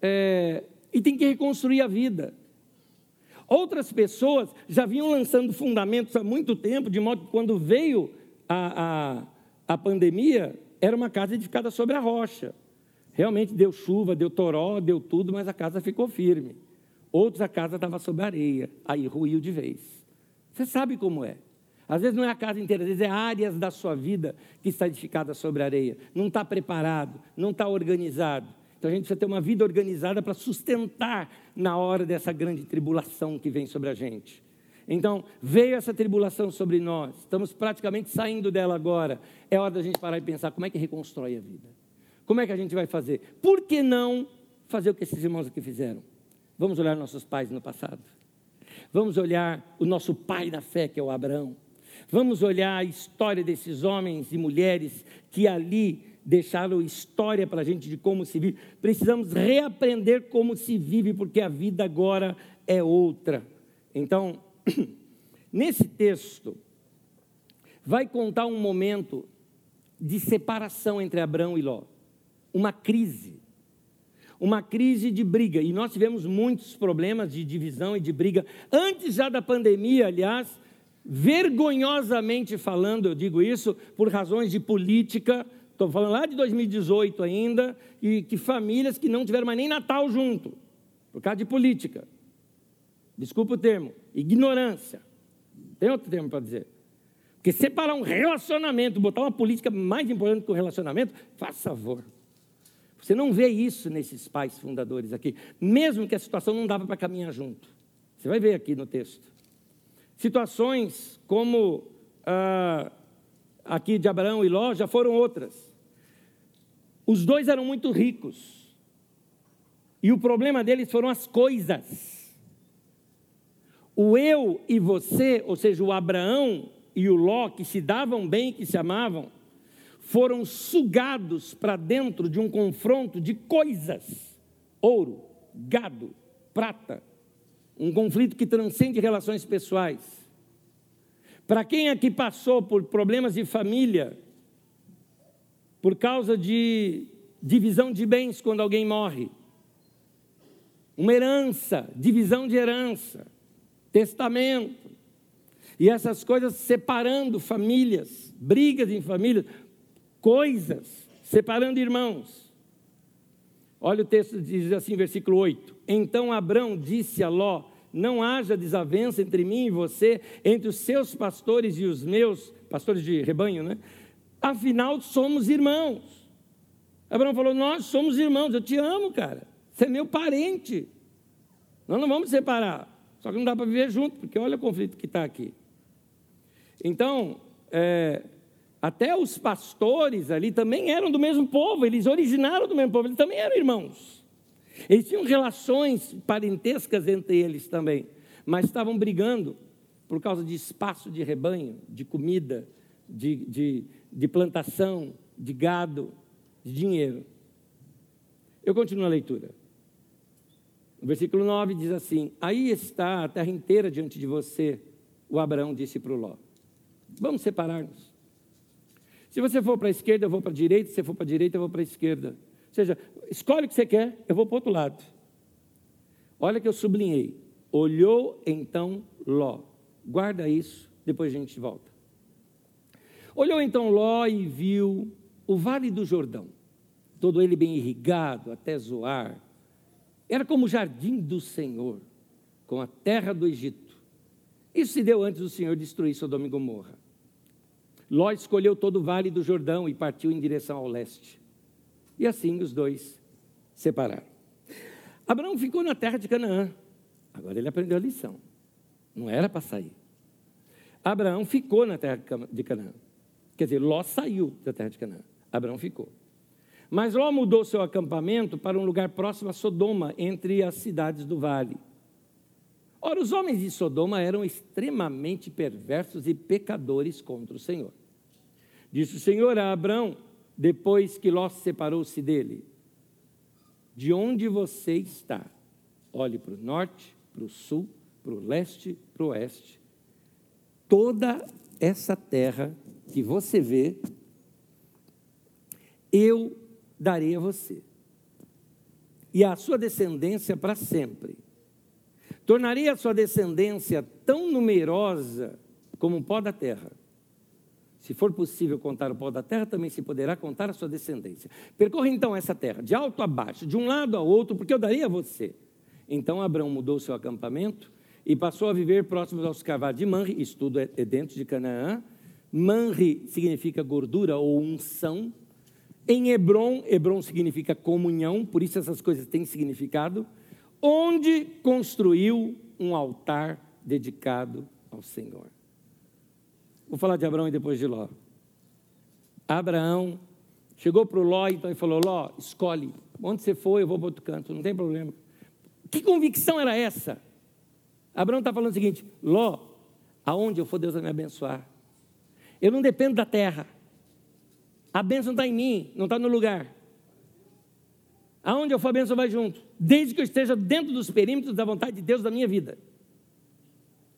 É, e tem que reconstruir a vida. Outras pessoas já vinham lançando fundamentos há muito tempo, de modo que quando veio a, a, a pandemia, era uma casa edificada sobre a rocha. Realmente deu chuva, deu toró, deu tudo, mas a casa ficou firme. Outros a casa estava sob areia, aí ruiu de vez. Você sabe como é. Às vezes não é a casa inteira, às vezes é áreas da sua vida que está edificada sobre areia. Não está preparado, não está organizado. Então a gente precisa ter uma vida organizada para sustentar na hora dessa grande tribulação que vem sobre a gente. Então, veio essa tribulação sobre nós, estamos praticamente saindo dela agora. É hora da gente parar e pensar como é que reconstrói a vida. Como é que a gente vai fazer? Por que não fazer o que esses irmãos aqui fizeram? Vamos olhar nossos pais no passado. Vamos olhar o nosso pai da fé, que é o Abraão. Vamos olhar a história desses homens e mulheres que ali deixaram história para a gente de como se vive. Precisamos reaprender como se vive, porque a vida agora é outra. Então, nesse texto, vai contar um momento de separação entre Abraão e Ló uma crise. Uma crise de briga. E nós tivemos muitos problemas de divisão e de briga. Antes já da pandemia, aliás, vergonhosamente falando, eu digo isso, por razões de política, Estou falando lá de 2018 ainda, e que famílias que não tiveram mais nem Natal junto, por causa de política. Desculpa o termo, ignorância. Tem outro termo para dizer. Porque separar um relacionamento, botar uma política mais importante que o relacionamento, faça favor. Você não vê isso nesses pais fundadores aqui, mesmo que a situação não dava para caminhar junto. Você vai ver aqui no texto. Situações como ah, aqui de Abraão e Ló já foram outras. Os dois eram muito ricos. E o problema deles foram as coisas. O eu e você, ou seja, o Abraão e o Ló, que se davam bem, que se amavam, foram sugados para dentro de um confronto de coisas: ouro, gado, prata. Um conflito que transcende relações pessoais. Para quem aqui passou por problemas de família, por causa de divisão de bens quando alguém morre, uma herança, divisão de herança, testamento, e essas coisas separando famílias, brigas em famílias, coisas separando irmãos. Olha o texto diz assim, versículo 8: Então Abrão disse a Ló: Não haja desavença entre mim e você, entre os seus pastores e os meus, pastores de rebanho, né? Afinal, somos irmãos. Abraão falou: Nós somos irmãos, eu te amo, cara. Você é meu parente. Nós não vamos separar. Só que não dá para viver junto, porque olha o conflito que está aqui. Então, é, até os pastores ali também eram do mesmo povo, eles originaram do mesmo povo, eles também eram irmãos. Eles tinham relações parentescas entre eles também, mas estavam brigando por causa de espaço de rebanho, de comida, de, de, de plantação, de gado, de dinheiro. Eu continuo a leitura. O versículo 9 diz assim: Aí está a terra inteira diante de você, o Abraão disse para o Ló. Vamos separar-nos. Se você for para a esquerda, eu vou para a direita, se você for para a direita, eu vou para a esquerda. Ou seja, escolhe o que você quer, eu vou para o outro lado. Olha que eu sublinhei. Olhou então Ló. Guarda isso, depois a gente volta. Olhou então Ló e viu o vale do Jordão, todo ele bem irrigado até Zoar. Era como o jardim do Senhor, com a terra do Egito. Isso se deu antes do Senhor destruir Sodoma e Gomorra. Ló escolheu todo o vale do Jordão e partiu em direção ao leste. E assim os dois separaram. Abraão ficou na terra de Canaã. Agora ele aprendeu a lição. Não era para sair. Abraão ficou na terra de Canaã. Quer dizer, Ló saiu da terra de Canaã. Abraão ficou. Mas Ló mudou seu acampamento para um lugar próximo a Sodoma, entre as cidades do vale. Ora, os homens de Sodoma eram extremamente perversos e pecadores contra o Senhor. Disse o Senhor a Abraão, depois que Ló separou-se dele: De onde você está? Olhe para o norte, para o sul, para o leste, para o oeste. Toda essa terra que você vê, eu darei a você, e à sua descendência para sempre. Tornarei a sua descendência tão numerosa como o pó da terra. Se for possível contar o pó da terra, também se poderá contar a sua descendência. Percorra então essa terra, de alto a baixo, de um lado ao outro, porque eu darei a você. Então Abraão mudou seu acampamento e passou a viver próximo aos carvalhos de Manre, isso tudo é, é dentro de Canaã, Manri significa gordura ou unção. Em Hebron, Hebron significa comunhão, por isso essas coisas têm significado. Onde construiu um altar dedicado ao Senhor. Vou falar de Abraão e depois de Ló. Abraão chegou para o Ló então, e falou: Ló, escolhe. Onde você for, eu vou para outro canto, não tem problema. Que convicção era essa? Abraão está falando o seguinte: Ló, aonde eu for, Deus vai me abençoar. Eu não dependo da terra. A bênção está em mim, não está no lugar. Aonde eu for, a bênção vai junto. Desde que eu esteja dentro dos perímetros da vontade de Deus da minha vida.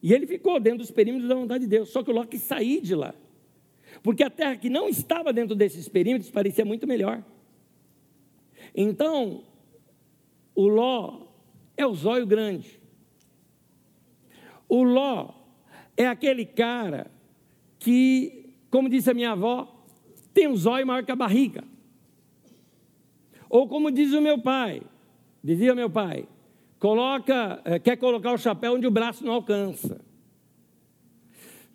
E ele ficou dentro dos perímetros da vontade de Deus. Só que o Ló quis sair de lá. Porque a terra que não estava dentro desses perímetros parecia muito melhor. Então, o Ló é o zóio grande. O Ló é aquele cara que, como disse a minha avó, tem um zóio maior que a barriga. Ou como diz o meu pai, dizia meu pai, coloca, eh, quer colocar o chapéu onde o braço não alcança.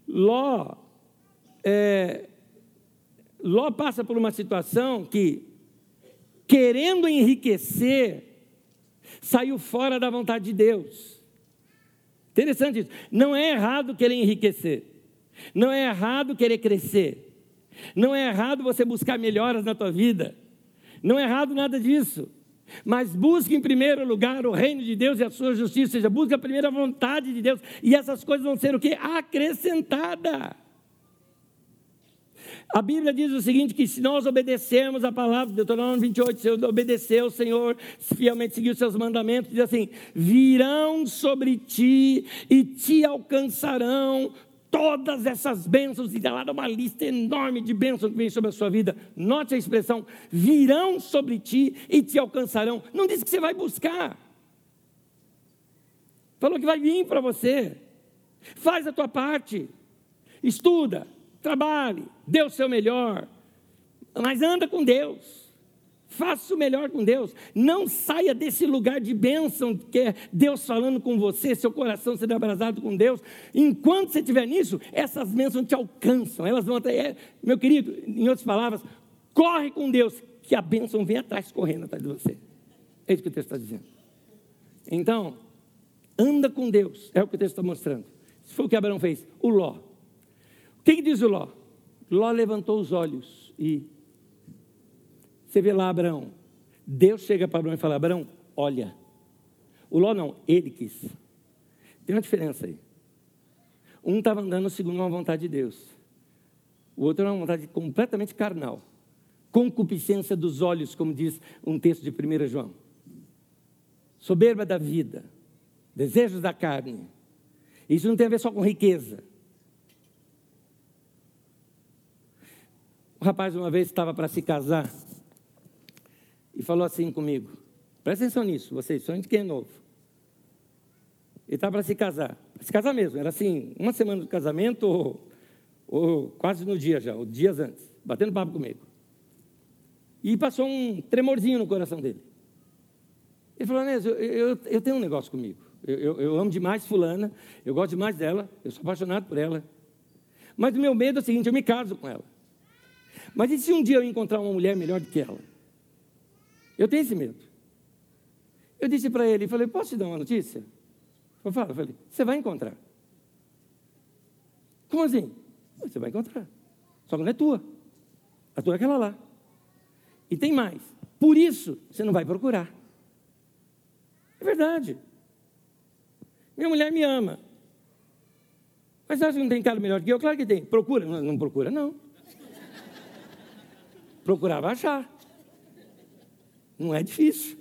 Ló, é, Ló passa por uma situação que, querendo enriquecer, saiu fora da vontade de Deus. Interessante isso. Não é errado querer enriquecer. Não é errado querer crescer. Não é errado você buscar melhoras na tua vida. Não é errado nada disso. Mas busque em primeiro lugar o reino de Deus e a sua justiça, ou seja, busque a primeira vontade de Deus, e essas coisas vão ser o que? Acrescentada. A Bíblia diz o seguinte: que se nós obedecermos a palavra, Deuteronômio 28, se obedecer ao Senhor, fielmente seguir os seus mandamentos, diz assim: virão sobre ti e te alcançarão todas essas bênçãos, e lá dá uma lista enorme de bênçãos que vem sobre a sua vida. Note a expressão: virão sobre ti e te alcançarão. Não diz que você vai buscar, falou que vai vir para você. Faz a tua parte, estuda, trabalhe, dê o seu melhor, mas anda com Deus. Faça o melhor com Deus. Não saia desse lugar de bênção que é Deus falando com você, seu coração sendo abrasado com Deus. Enquanto você estiver nisso, essas bênçãos te alcançam. Elas vão até. É, meu querido, em outras palavras, corre com Deus, que a bênção vem atrás, correndo atrás de você. É isso que o texto está dizendo. Então, anda com Deus, é o que o texto está mostrando. Isso foi o que Abraão fez. O Ló. O que, que diz o Ló? Ló levantou os olhos e você vê lá Abraão. Deus chega para Abraão e fala: Abraão, olha. O Ló não, ele quis. Tem uma diferença aí. Um estava andando segundo a vontade de Deus. O outro era uma vontade completamente carnal. Concupiscência dos olhos, como diz um texto de 1 João. Soberba da vida. Desejos da carne. Isso não tem a ver só com riqueza. O rapaz uma vez estava para se casar e falou assim comigo: presta atenção nisso, vocês, são de quem é novo. Ele estava para se casar, para se casar mesmo, era assim, uma semana do casamento ou, ou quase no dia já, ou dias antes, batendo papo comigo. E passou um tremorzinho no coração dele. Ele falou, Anésio, eu, eu, eu, tenho um negócio comigo. Eu, eu, eu, amo demais fulana, eu gosto demais dela, eu sou apaixonado por ela. Mas o meu medo é o seguinte, eu me caso com ela. Mas e se um dia eu encontrar uma mulher melhor do que ela? Eu tenho esse medo. Eu disse para ele, falei, posso te dar uma notícia? Eu falo, falei, você vai encontrar. Como assim? Você vai encontrar. Só que não é tua. A tua é aquela lá. E tem mais. Por isso, você não vai procurar. É verdade. Minha mulher me ama. Mas acha que não tem cara melhor que eu? Claro que tem. Procura. Não, não procura, não. Procurar vai achar. Não é difícil.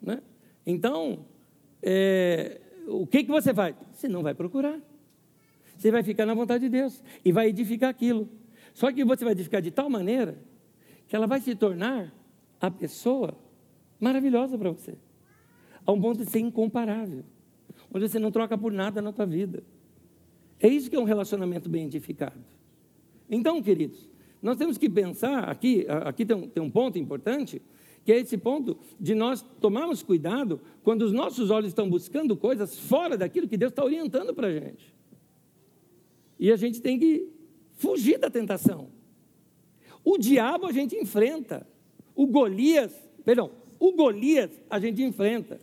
Né? Então, é, o que, que você faz? Você não vai procurar. Você vai ficar na vontade de Deus e vai edificar aquilo. Só que você vai edificar de tal maneira que ela vai se tornar a pessoa maravilhosa para você. A um ponto de ser incomparável. Onde você não troca por nada na tua vida. É isso que é um relacionamento bem edificado. Então, queridos, nós temos que pensar, aqui, aqui tem um, tem um ponto importante, que é esse ponto de nós tomarmos cuidado quando os nossos olhos estão buscando coisas fora daquilo que Deus está orientando para a gente. E a gente tem que fugir da tentação. O diabo a gente enfrenta. O Golias, perdão, o Golias a gente enfrenta.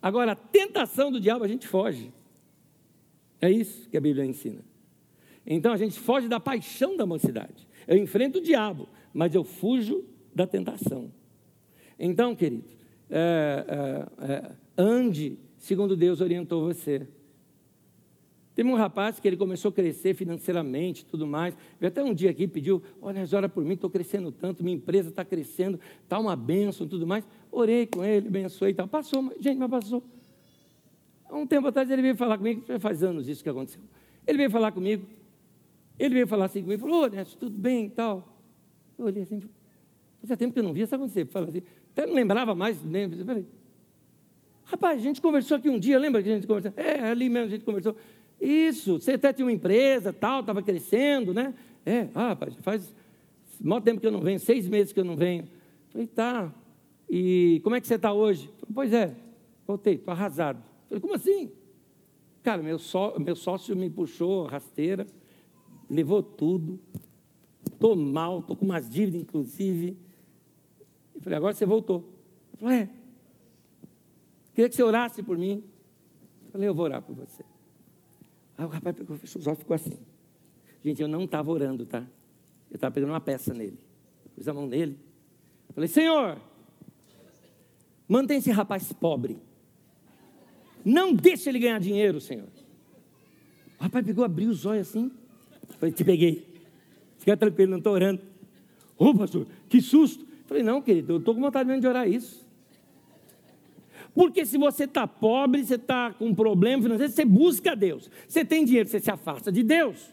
Agora, a tentação do diabo a gente foge. É isso que a Bíblia ensina. Então a gente foge da paixão da mocidade. Eu enfrento o diabo, mas eu fujo da tentação. Então, querido, é, é, é, ande segundo Deus orientou você. Teve um rapaz que ele começou a crescer financeiramente, tudo mais. Veio até um dia aqui pediu, olha, ora por mim, estou crescendo tanto, minha empresa está crescendo, está uma bênção, tudo mais. Orei com ele, abençoei e tal. Passou, gente, mas passou. Há um tempo atrás ele veio falar comigo, faz anos isso que aconteceu. Ele veio falar comigo, ele veio falar assim comigo, falou, ô, tudo bem e tal. Eu olhei assim, fazia tempo que eu não via, quando você fala assim? Até não lembrava mais, nem, falei, rapaz, a gente conversou aqui um dia, lembra que a gente conversou? É, ali mesmo a gente conversou. Isso, você até tinha uma empresa, tal, estava crescendo, né? É, ah, rapaz, faz maior tempo que eu não venho, seis meses que eu não venho. Falei, tá. E como é que você está hoje? Falei, pois é, voltei, estou arrasado. Falei, como assim? Cara, meu, só, meu sócio me puxou rasteira, levou tudo, estou mal, estou com umas dívidas, inclusive. Eu falei, agora você voltou. Eu falei, é. Queria que você orasse por mim. Eu falei, eu vou orar por você. Aí o rapaz pegou, fechou os olhos ficou assim. Gente, eu não estava orando, tá? Eu estava pegando uma peça nele. Pus a mão nele. Eu falei, Senhor, mantém esse rapaz pobre. Não deixe ele ganhar dinheiro, Senhor. O rapaz pegou, abriu os olhos assim. Falei, te peguei. Fica tranquilo, não estou orando. Ô, oh, pastor, que susto. Falei, não, querido, eu estou com vontade mesmo de orar isso. Porque se você está pobre, você está com um problema financeiro, você busca Deus. Você tem dinheiro, você se afasta de Deus.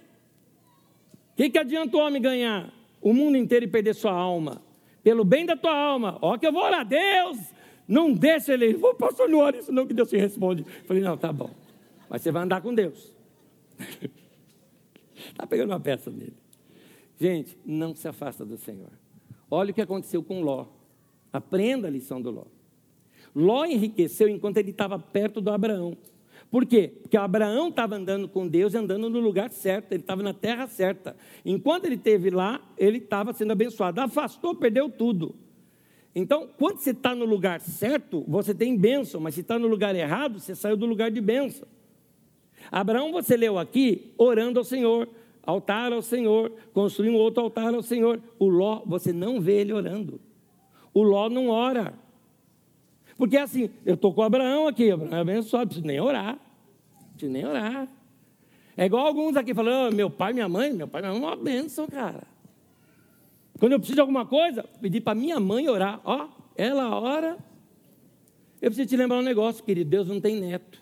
O que, que adianta o homem ganhar o mundo inteiro e perder sua alma? Pelo bem da tua alma. Ó, que eu vou orar, Deus, não deixa ele. Vou, pastor, não ore isso não, que Deus te responde. Falei, não, tá bom. Mas você vai andar com Deus. Está pegando uma peça dele. Gente, não se afasta do Senhor. Olha o que aconteceu com Ló. Aprenda a lição do Ló. Ló enriqueceu enquanto ele estava perto do Abraão. Por quê? Porque Abraão estava andando com Deus e andando no lugar certo, ele estava na terra certa. Enquanto ele esteve lá, ele estava sendo abençoado. Afastou, perdeu tudo. Então, quando você está no lugar certo, você tem bênção, mas se está no lugar errado, você saiu do lugar de bênção. Abraão, você leu aqui, orando ao Senhor, altar ao Senhor, construir um outro altar ao Senhor. O Ló, você não vê ele orando. O Ló não ora. Porque assim, eu estou com Abraão aqui, Abraão é abençoado, preciso nem orar. Preciso nem orar. É igual alguns aqui falando, oh, meu pai, minha mãe, meu pai, minha mãe é uma bênção, cara. Quando eu preciso de alguma coisa, pedir para minha mãe orar. Ó, ela ora. Eu preciso te lembrar um negócio, querido. Deus não tem neto.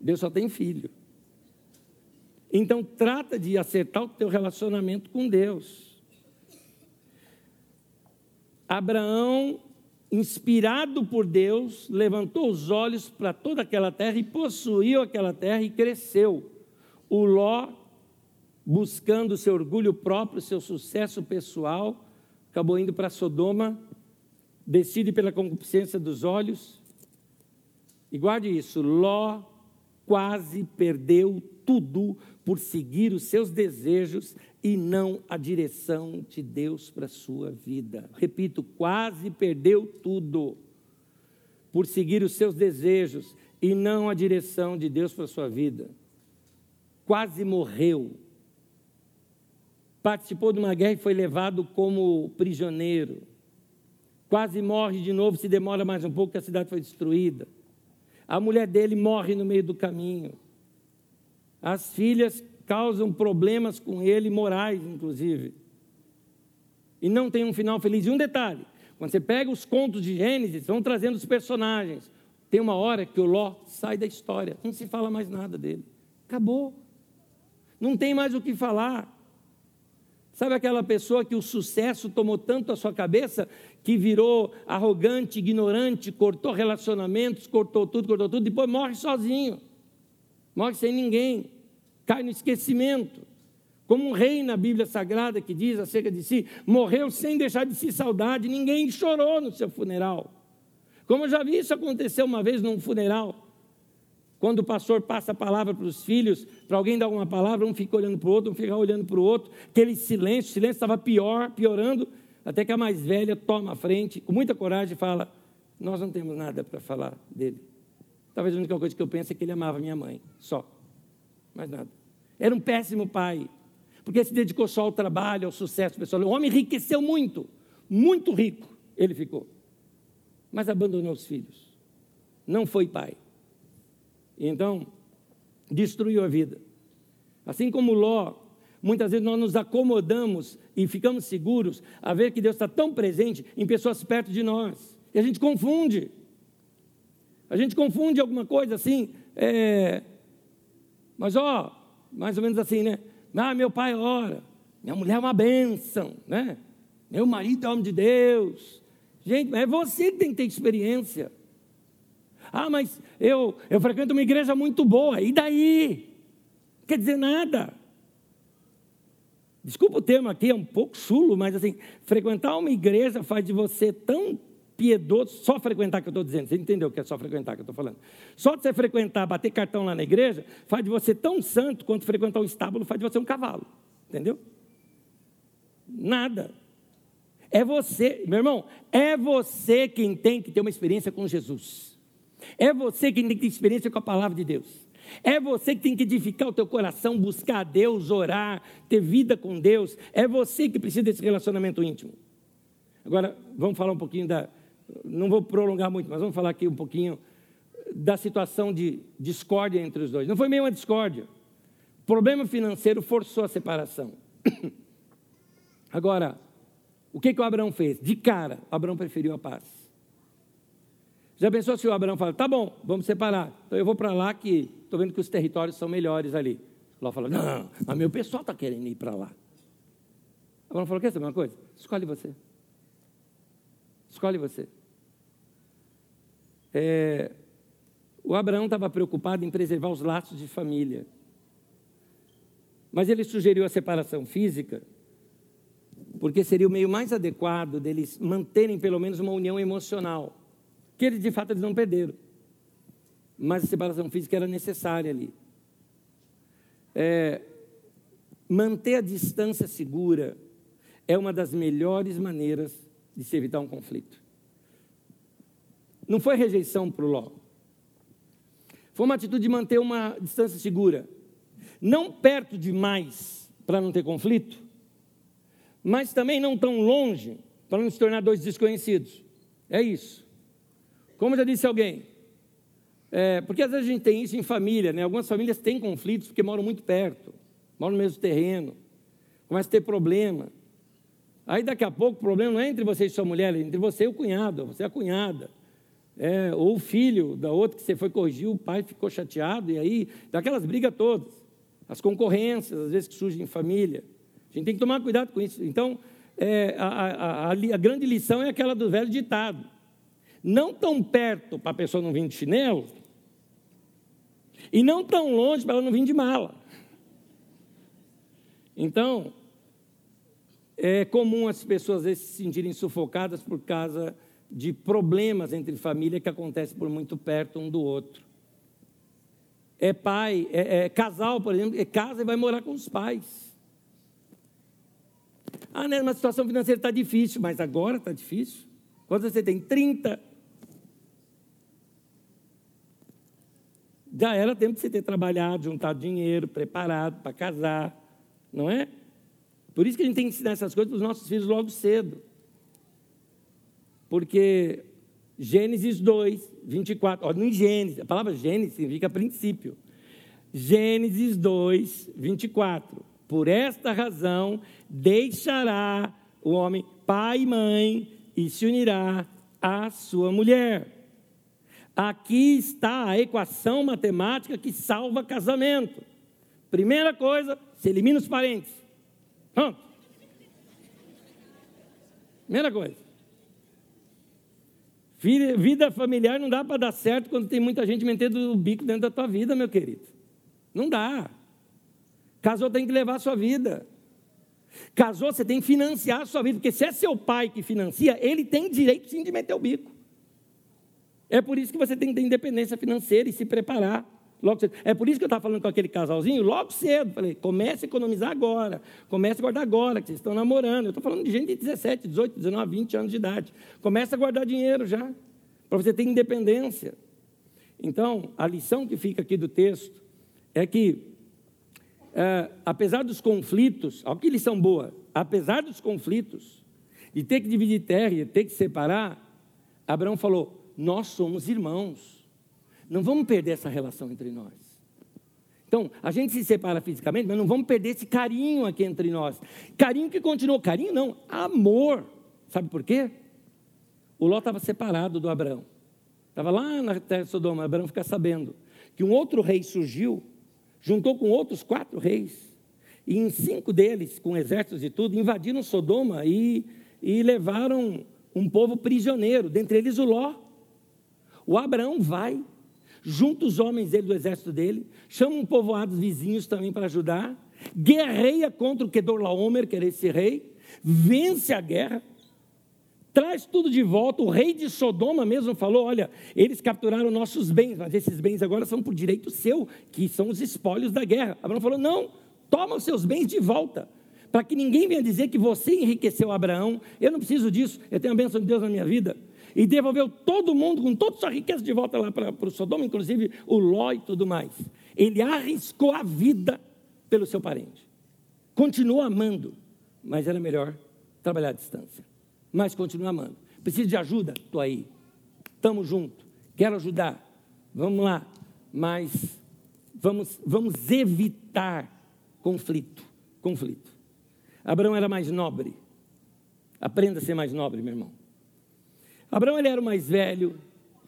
Deus só tem filho. Então trata de acertar o teu relacionamento com Deus. Abraão inspirado por Deus, levantou os olhos para toda aquela terra e possuiu aquela terra e cresceu. O Ló, buscando seu orgulho próprio, seu sucesso pessoal, acabou indo para Sodoma, decide pela concupiscência dos olhos. E guarde isso: Ló quase perdeu tudo por seguir os seus desejos e não a direção de Deus para a sua vida. Repito, quase perdeu tudo por seguir os seus desejos e não a direção de Deus para a sua vida. Quase morreu. Participou de uma guerra e foi levado como prisioneiro. Quase morre de novo, se demora mais um pouco, que a cidade foi destruída. A mulher dele morre no meio do caminho. As filhas causam problemas com ele, morais, inclusive. E não tem um final feliz. E um detalhe: quando você pega os contos de Gênesis, vão trazendo os personagens. Tem uma hora que o Ló sai da história, não se fala mais nada dele. Acabou. Não tem mais o que falar. Sabe aquela pessoa que o sucesso tomou tanto a sua cabeça que virou arrogante, ignorante, cortou relacionamentos, cortou tudo, cortou tudo, depois morre sozinho, morre sem ninguém cai no esquecimento. Como um rei na Bíblia Sagrada que diz acerca de si, morreu sem deixar de si saudade, ninguém chorou no seu funeral. Como eu já vi isso acontecer uma vez num funeral. Quando o pastor passa a palavra para os filhos, para alguém dar uma palavra, um fica olhando para o outro, um fica olhando para o outro, aquele silêncio, o silêncio estava pior, piorando, até que a mais velha toma a frente, com muita coragem, fala: Nós não temos nada para falar dele. Talvez a única coisa que eu penso é que ele amava minha mãe, só. Mais nada. Era um péssimo pai, porque se dedicou só ao trabalho, ao sucesso pessoal. O homem enriqueceu muito, muito rico, ele ficou. Mas abandonou os filhos. Não foi pai. Então, destruiu a vida. Assim como Ló, muitas vezes nós nos acomodamos e ficamos seguros a ver que Deus está tão presente em pessoas perto de nós. E a gente confunde. A gente confunde alguma coisa assim. É... Mas, ó, mais ou menos assim, né? Ah, meu pai ora, minha mulher é uma bênção, né? Meu marido é homem de Deus. Gente, é você que tem que ter experiência. Ah, mas eu, eu frequento uma igreja muito boa. E daí? Quer dizer nada. Desculpa o termo aqui, é um pouco chulo, mas assim, frequentar uma igreja faz de você tão piedoso, só frequentar que eu estou dizendo, você entendeu o que é só frequentar que eu estou falando? Só de você frequentar, bater cartão lá na igreja, faz de você tão santo quanto frequentar o estábulo faz de você um cavalo, entendeu? Nada. É você, meu irmão, é você quem tem que ter uma experiência com Jesus. É você quem tem que ter experiência com a palavra de Deus. É você que tem que edificar o teu coração, buscar a Deus, orar, ter vida com Deus. É você que precisa desse relacionamento íntimo. Agora, vamos falar um pouquinho da. Não vou prolongar muito, mas vamos falar aqui um pouquinho da situação de discórdia entre os dois. Não foi meio uma discórdia. O problema financeiro forçou a separação. Agora, o que, que o Abraão fez? De cara, Abraão preferiu a paz. Já pensou se o Abraão fala, tá bom, vamos separar. Então eu vou para lá que estou vendo que os territórios são melhores ali. Ló fala, não, mas meu pessoal está querendo ir para lá. Abraão falou, quer saber uma coisa? Escolhe você. Escolhe você. É, o Abraão estava preocupado em preservar os laços de família. Mas ele sugeriu a separação física porque seria o meio mais adequado deles manterem pelo menos uma união emocional, que eles de fato eles não perderam. Mas a separação física era necessária ali. É, manter a distância segura é uma das melhores maneiras de se evitar um conflito. Não foi rejeição para o Ló. Foi uma atitude de manter uma distância segura. Não perto demais para não ter conflito, mas também não tão longe para não se tornar dois desconhecidos. É isso. Como já disse alguém, é, porque às vezes a gente tem isso em família, né? Algumas famílias têm conflitos porque moram muito perto, moram no mesmo terreno, começa a ter problema. Aí daqui a pouco o problema não é entre você e sua mulher, é entre você e o cunhado, você e a cunhada. É, ou o filho da outra que você foi corrigir, o pai ficou chateado, e aí, daquelas brigas todas. As concorrências, às vezes, que surgem em família. A gente tem que tomar cuidado com isso. Então, é, a, a, a, a, grande lição é aquela do velho ditado. Não tão perto para a pessoa não vir de chinelo, e não tão longe para ela não vir de mala. Então, é comum as pessoas às vezes se sentirem sufocadas por causa de problemas entre família que acontecem por muito perto um do outro. É pai, é, é casal, por exemplo, é casa e vai morar com os pais. Ah, né, uma situação financeira está difícil, mas agora está difícil. Quando você tem 30, já era tempo de você ter trabalhado, juntado dinheiro, preparado para casar, não é? Por isso que a gente tem que ensinar essas coisas para os nossos filhos logo cedo. Porque Gênesis 2, 24, olha, em Gênesis, a palavra Gênesis significa princípio. Gênesis 2, 24. Por esta razão, deixará o homem pai e mãe e se unirá à sua mulher. Aqui está a equação matemática que salva casamento. Primeira coisa, se elimina os parentes. Pronto. Primeira coisa. Vida familiar não dá para dar certo quando tem muita gente metendo o bico dentro da tua vida, meu querido. Não dá. Casou tem que levar a sua vida. Casou, você tem que financiar a sua vida, porque se é seu pai que financia, ele tem direito sim de meter o bico. É por isso que você tem que ter independência financeira e se preparar. Logo cedo. É por isso que eu estava falando com aquele casalzinho logo cedo. Falei, comece a economizar agora. Comece a guardar agora, que vocês estão namorando. Eu estou falando de gente de 17, 18, 19, 20 anos de idade. Comece a guardar dinheiro já, para você ter independência. Então, a lição que fica aqui do texto é que é, apesar dos conflitos, olha que lição boa, apesar dos conflitos, de ter que dividir terra e ter que separar, Abraão falou: Nós somos irmãos, não vamos perder essa relação entre nós. Então, a gente se separa fisicamente, mas não vamos perder esse carinho aqui entre nós. Carinho que continuou, carinho não, amor. Sabe por quê? O Ló estava separado do Abraão. Estava lá na terra de Sodoma, Abraão fica sabendo que um outro rei surgiu juntou com outros quatro reis, e em cinco deles, com exércitos e tudo, invadiram Sodoma e, e levaram um povo prisioneiro, dentre eles o Ló. O Abraão vai, junta os homens dele do exército dele, chama um povoado vizinhos também para ajudar, guerreia contra o Kedorlaomer, que era esse rei, vence a guerra, traz tudo de volta. O rei de Sodoma mesmo falou: olha, eles capturaram nossos bens, mas esses bens agora são por direito seu, que são os espólios da guerra. Abraão falou: não, toma os seus bens de volta. Para que ninguém venha dizer que você enriqueceu Abraão, eu não preciso disso, eu tenho a bênção de Deus na minha vida. E devolveu todo mundo com toda sua riqueza de volta lá para, o Sodoma, inclusive o Ló e tudo mais. Ele arriscou a vida pelo seu parente. Continuou amando, mas era melhor trabalhar à distância mas continua amando. Precisa de ajuda? Estou aí. Estamos juntos. Quero ajudar. Vamos lá. Mas vamos, vamos evitar conflito. Conflito. Abraão era mais nobre. Aprenda a ser mais nobre, meu irmão. Abraão ele era o mais velho,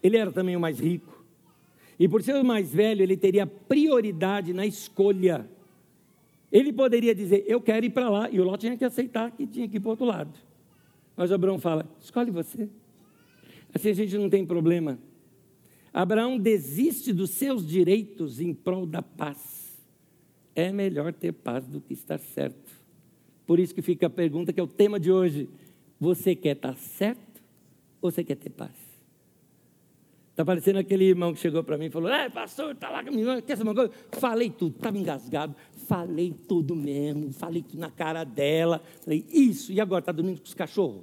ele era também o mais rico. E por ser o mais velho, ele teria prioridade na escolha. Ele poderia dizer, eu quero ir para lá, e o Ló tinha que aceitar que tinha que ir para o outro lado. Mas Abraão fala: escolhe você. Assim a gente não tem problema. Abraão desiste dos seus direitos em prol da paz. É melhor ter paz do que estar certo. Por isso que fica a pergunta que é o tema de hoje. Você quer estar certo ou você quer ter paz? Está parecendo aquele irmão que chegou para mim e falou: É, pastor, está lá com minha quer saber uma coisa? Falei tudo, estava engasgado, falei tudo mesmo, falei tudo na cara dela. Falei, isso, e agora está dormindo com os cachorros?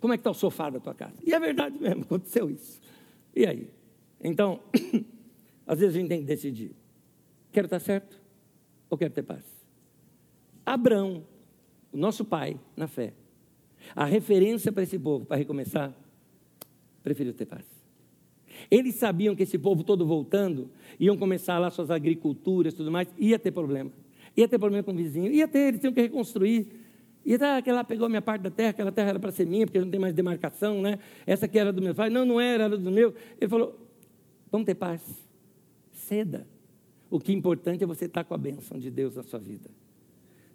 Como é que está o sofá da tua casa? E é verdade mesmo, aconteceu isso. E aí? Então, às vezes a gente tem que decidir: quero estar certo ou quero ter paz? Abraão, o nosso pai na fé, a referência para esse povo, para recomeçar, preferiu ter paz. Eles sabiam que esse povo todo voltando, iam começar lá suas agriculturas tudo mais, ia ter problema. Ia ter problema com o vizinho, ia ter, eles tinham que reconstruir. E tá, aquela pegou a minha parte da terra, aquela terra era para ser minha, porque não tem mais demarcação, né? Essa aqui era do meu pai. Não, não era, era do meu. Ele falou: vamos ter paz. Ceda. O que é importante é você estar com a bênção de Deus na sua vida.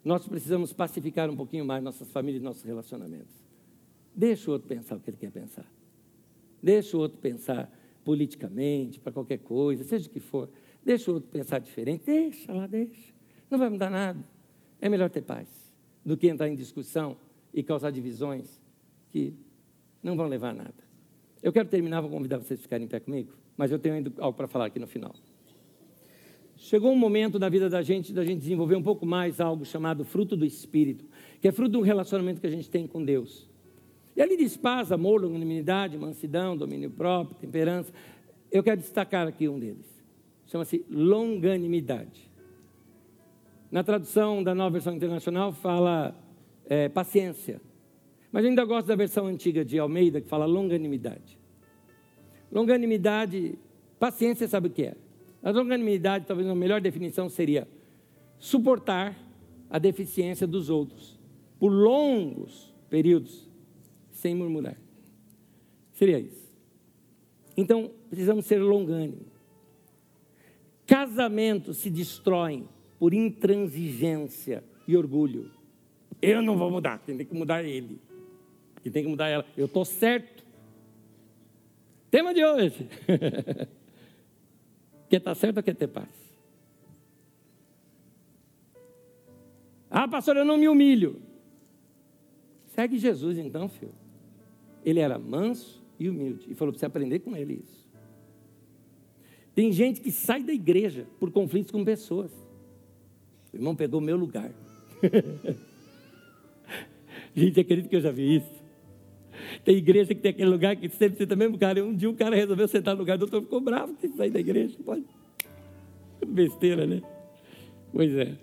Nós precisamos pacificar um pouquinho mais nossas famílias e nossos relacionamentos. Deixa o outro pensar o que ele quer pensar. Deixa o outro pensar politicamente, para qualquer coisa, seja o que for. Deixa o outro pensar diferente. Deixa lá, deixa. Não vai mudar nada. É melhor ter paz do que entrar em discussão e causar divisões que não vão levar a nada. Eu quero terminar, vou convidar vocês a ficarem em pé comigo, mas eu tenho ainda algo para falar aqui no final. Chegou um momento da vida da gente, da gente desenvolver um pouco mais algo chamado fruto do Espírito, que é fruto do relacionamento que a gente tem com Deus. E ali diz paz, amor, longanimidade, mansidão, domínio próprio, temperança. Eu quero destacar aqui um deles. Chama-se longanimidade. Na tradução da nova versão internacional fala é, paciência. Mas eu ainda gosto da versão antiga de Almeida, que fala longanimidade. Longanimidade, paciência, sabe o que é? A longanimidade, talvez a melhor definição seria suportar a deficiência dos outros por longos períodos sem murmurar. Seria isso. Então, precisamos ser longânimos. Casamentos se destroem por intransigência e orgulho. Eu não vou mudar, tem que mudar ele. Quem tem que mudar ela. Eu estou certo. Tema de hoje. quer estar certo ou quer ter paz? Ah, pastor, eu não me humilho. Segue Jesus então, filho. Ele era manso e humilde. E falou para você aprender com ele isso. Tem gente que sai da igreja por conflitos com pessoas. O irmão pegou meu lugar. Gente, acredito que eu já vi isso. Tem igreja que tem aquele lugar que sempre senta mesmo cara. Um dia um cara resolveu sentar no lugar, o doutor ficou bravo, tem que sair da igreja. Pode. Besteira, né? Pois é.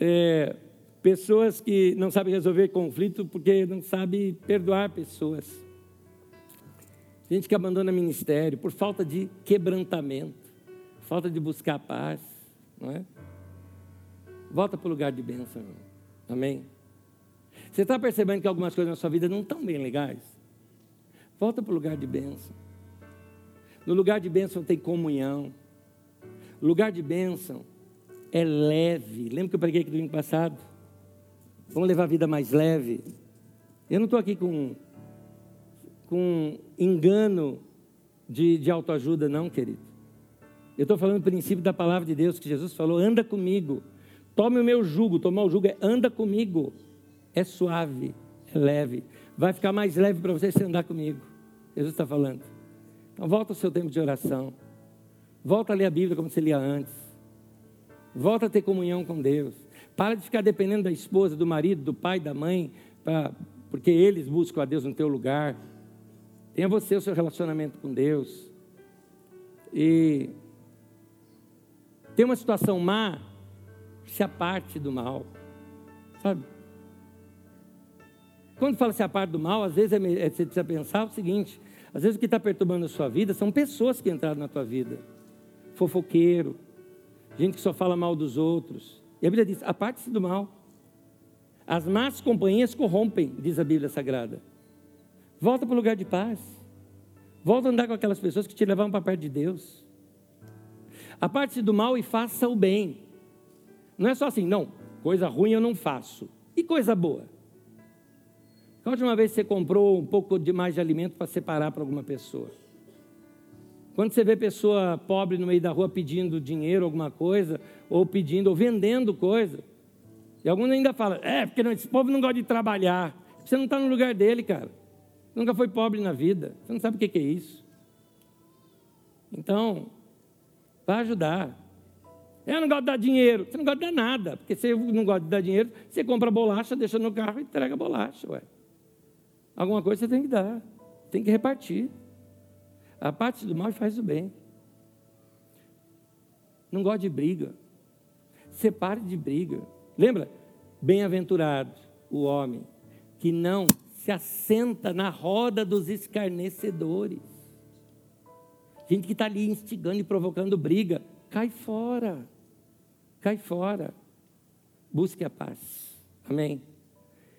é. Pessoas que não sabem resolver conflito porque não sabem perdoar pessoas. Gente que abandona ministério por falta de quebrantamento, falta de buscar paz, não é? Volta para o lugar de bênção. Amém? Você está percebendo que algumas coisas na sua vida não estão bem legais? Volta para o lugar de bênção. No lugar de bênção tem comunhão. O lugar de bênção é leve. Lembra que eu preguei aqui domingo passado? Vamos levar a vida mais leve. Eu não estou aqui com, com engano de, de autoajuda, não, querido. Eu estou falando do princípio da palavra de Deus, que Jesus falou: anda comigo, tome o meu jugo. Tomar o jugo é anda comigo. É suave, é leve. Vai ficar mais leve para você se andar comigo. Jesus está falando. Então, volta ao seu tempo de oração. Volta a ler a Bíblia como você lia antes. Volta a ter comunhão com Deus. Para de ficar dependendo da esposa, do marido, do pai, da mãe, pra, porque eles buscam a Deus no teu lugar. Tenha você o seu relacionamento com Deus. E tem uma situação má, se aparte do mal. Sabe? Quando fala se aparte do mal, às vezes é, é, você precisa pensar o seguinte: às vezes o que está perturbando a sua vida são pessoas que entraram na tua vida. Fofoqueiro, gente que só fala mal dos outros. E a Bíblia diz: aparte-se do mal. As más companhias corrompem, diz a Bíblia Sagrada. Volta para o lugar de paz. Volta a andar com aquelas pessoas que te levavam para perto de Deus. Aparte-se do mal e faça o bem. Não é só assim, não, coisa ruim eu não faço. E coisa boa? A última vez você comprou um pouco de mais de alimento para separar para alguma pessoa? Quando você vê pessoa pobre no meio da rua pedindo dinheiro, alguma coisa, ou pedindo, ou vendendo coisa, e alguns ainda falam, é, porque esse povo não gosta de trabalhar. Você não está no lugar dele, cara. Nunca foi pobre na vida. Você não sabe o que é isso. Então, vai ajudar. Eu não gosto de dar dinheiro. Você não gosta de dar nada. Porque se não gosta de dar dinheiro, você compra bolacha, deixa no carro e entrega a bolacha. Ué. Alguma coisa você tem que dar. Tem que repartir. A parte do mal faz o bem. Não gosta de briga. Separe de briga. Lembra? Bem-aventurado o homem que não se assenta na roda dos escarnecedores. Gente que está ali instigando e provocando briga. Cai fora. Cai fora. Busque a paz. Amém.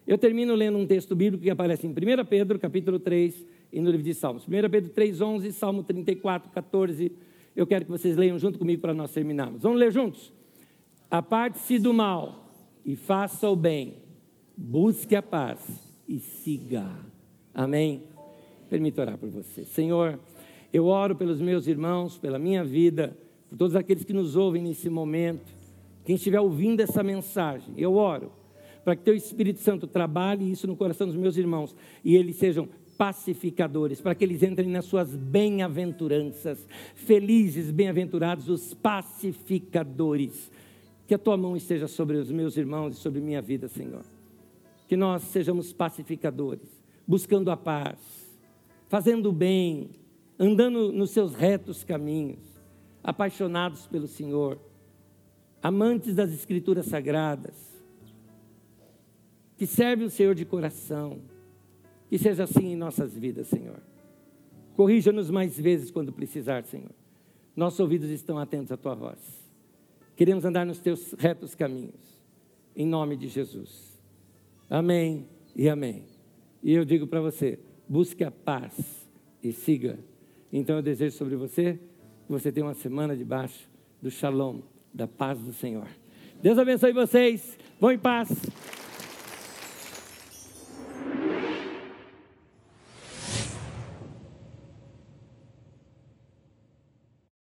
Eu termino lendo um texto bíblico que aparece em 1 Pedro, capítulo 3, e no livro de Salmos. 1 Pedro 3, 11, Salmo 34, 14. Eu quero que vocês leiam junto comigo para nós terminarmos. Vamos ler juntos? Aparte-se do mal e faça o bem. Busque a paz e siga. Amém? Permita orar por você. Senhor, eu oro pelos meus irmãos, pela minha vida, por todos aqueles que nos ouvem nesse momento, quem estiver ouvindo essa mensagem. Eu oro para que teu Espírito Santo trabalhe isso no coração dos meus irmãos e eles sejam pacificadores, para que eles entrem nas suas bem-aventuranças. Felizes, bem-aventurados os pacificadores. Que a tua mão esteja sobre os meus irmãos e sobre minha vida, Senhor. Que nós sejamos pacificadores, buscando a paz, fazendo o bem, andando nos seus retos caminhos, apaixonados pelo Senhor, amantes das Escrituras Sagradas que serve o Senhor de coração. Que seja assim em nossas vidas, Senhor. Corrija-nos mais vezes quando precisar, Senhor. Nossos ouvidos estão atentos à tua voz. Queremos andar nos teus retos caminhos. Em nome de Jesus. Amém e amém. E eu digo para você: busque a paz e siga. Então eu desejo sobre você que você tenha uma semana debaixo do shalom, da paz do Senhor. Deus abençoe vocês. Vão em paz.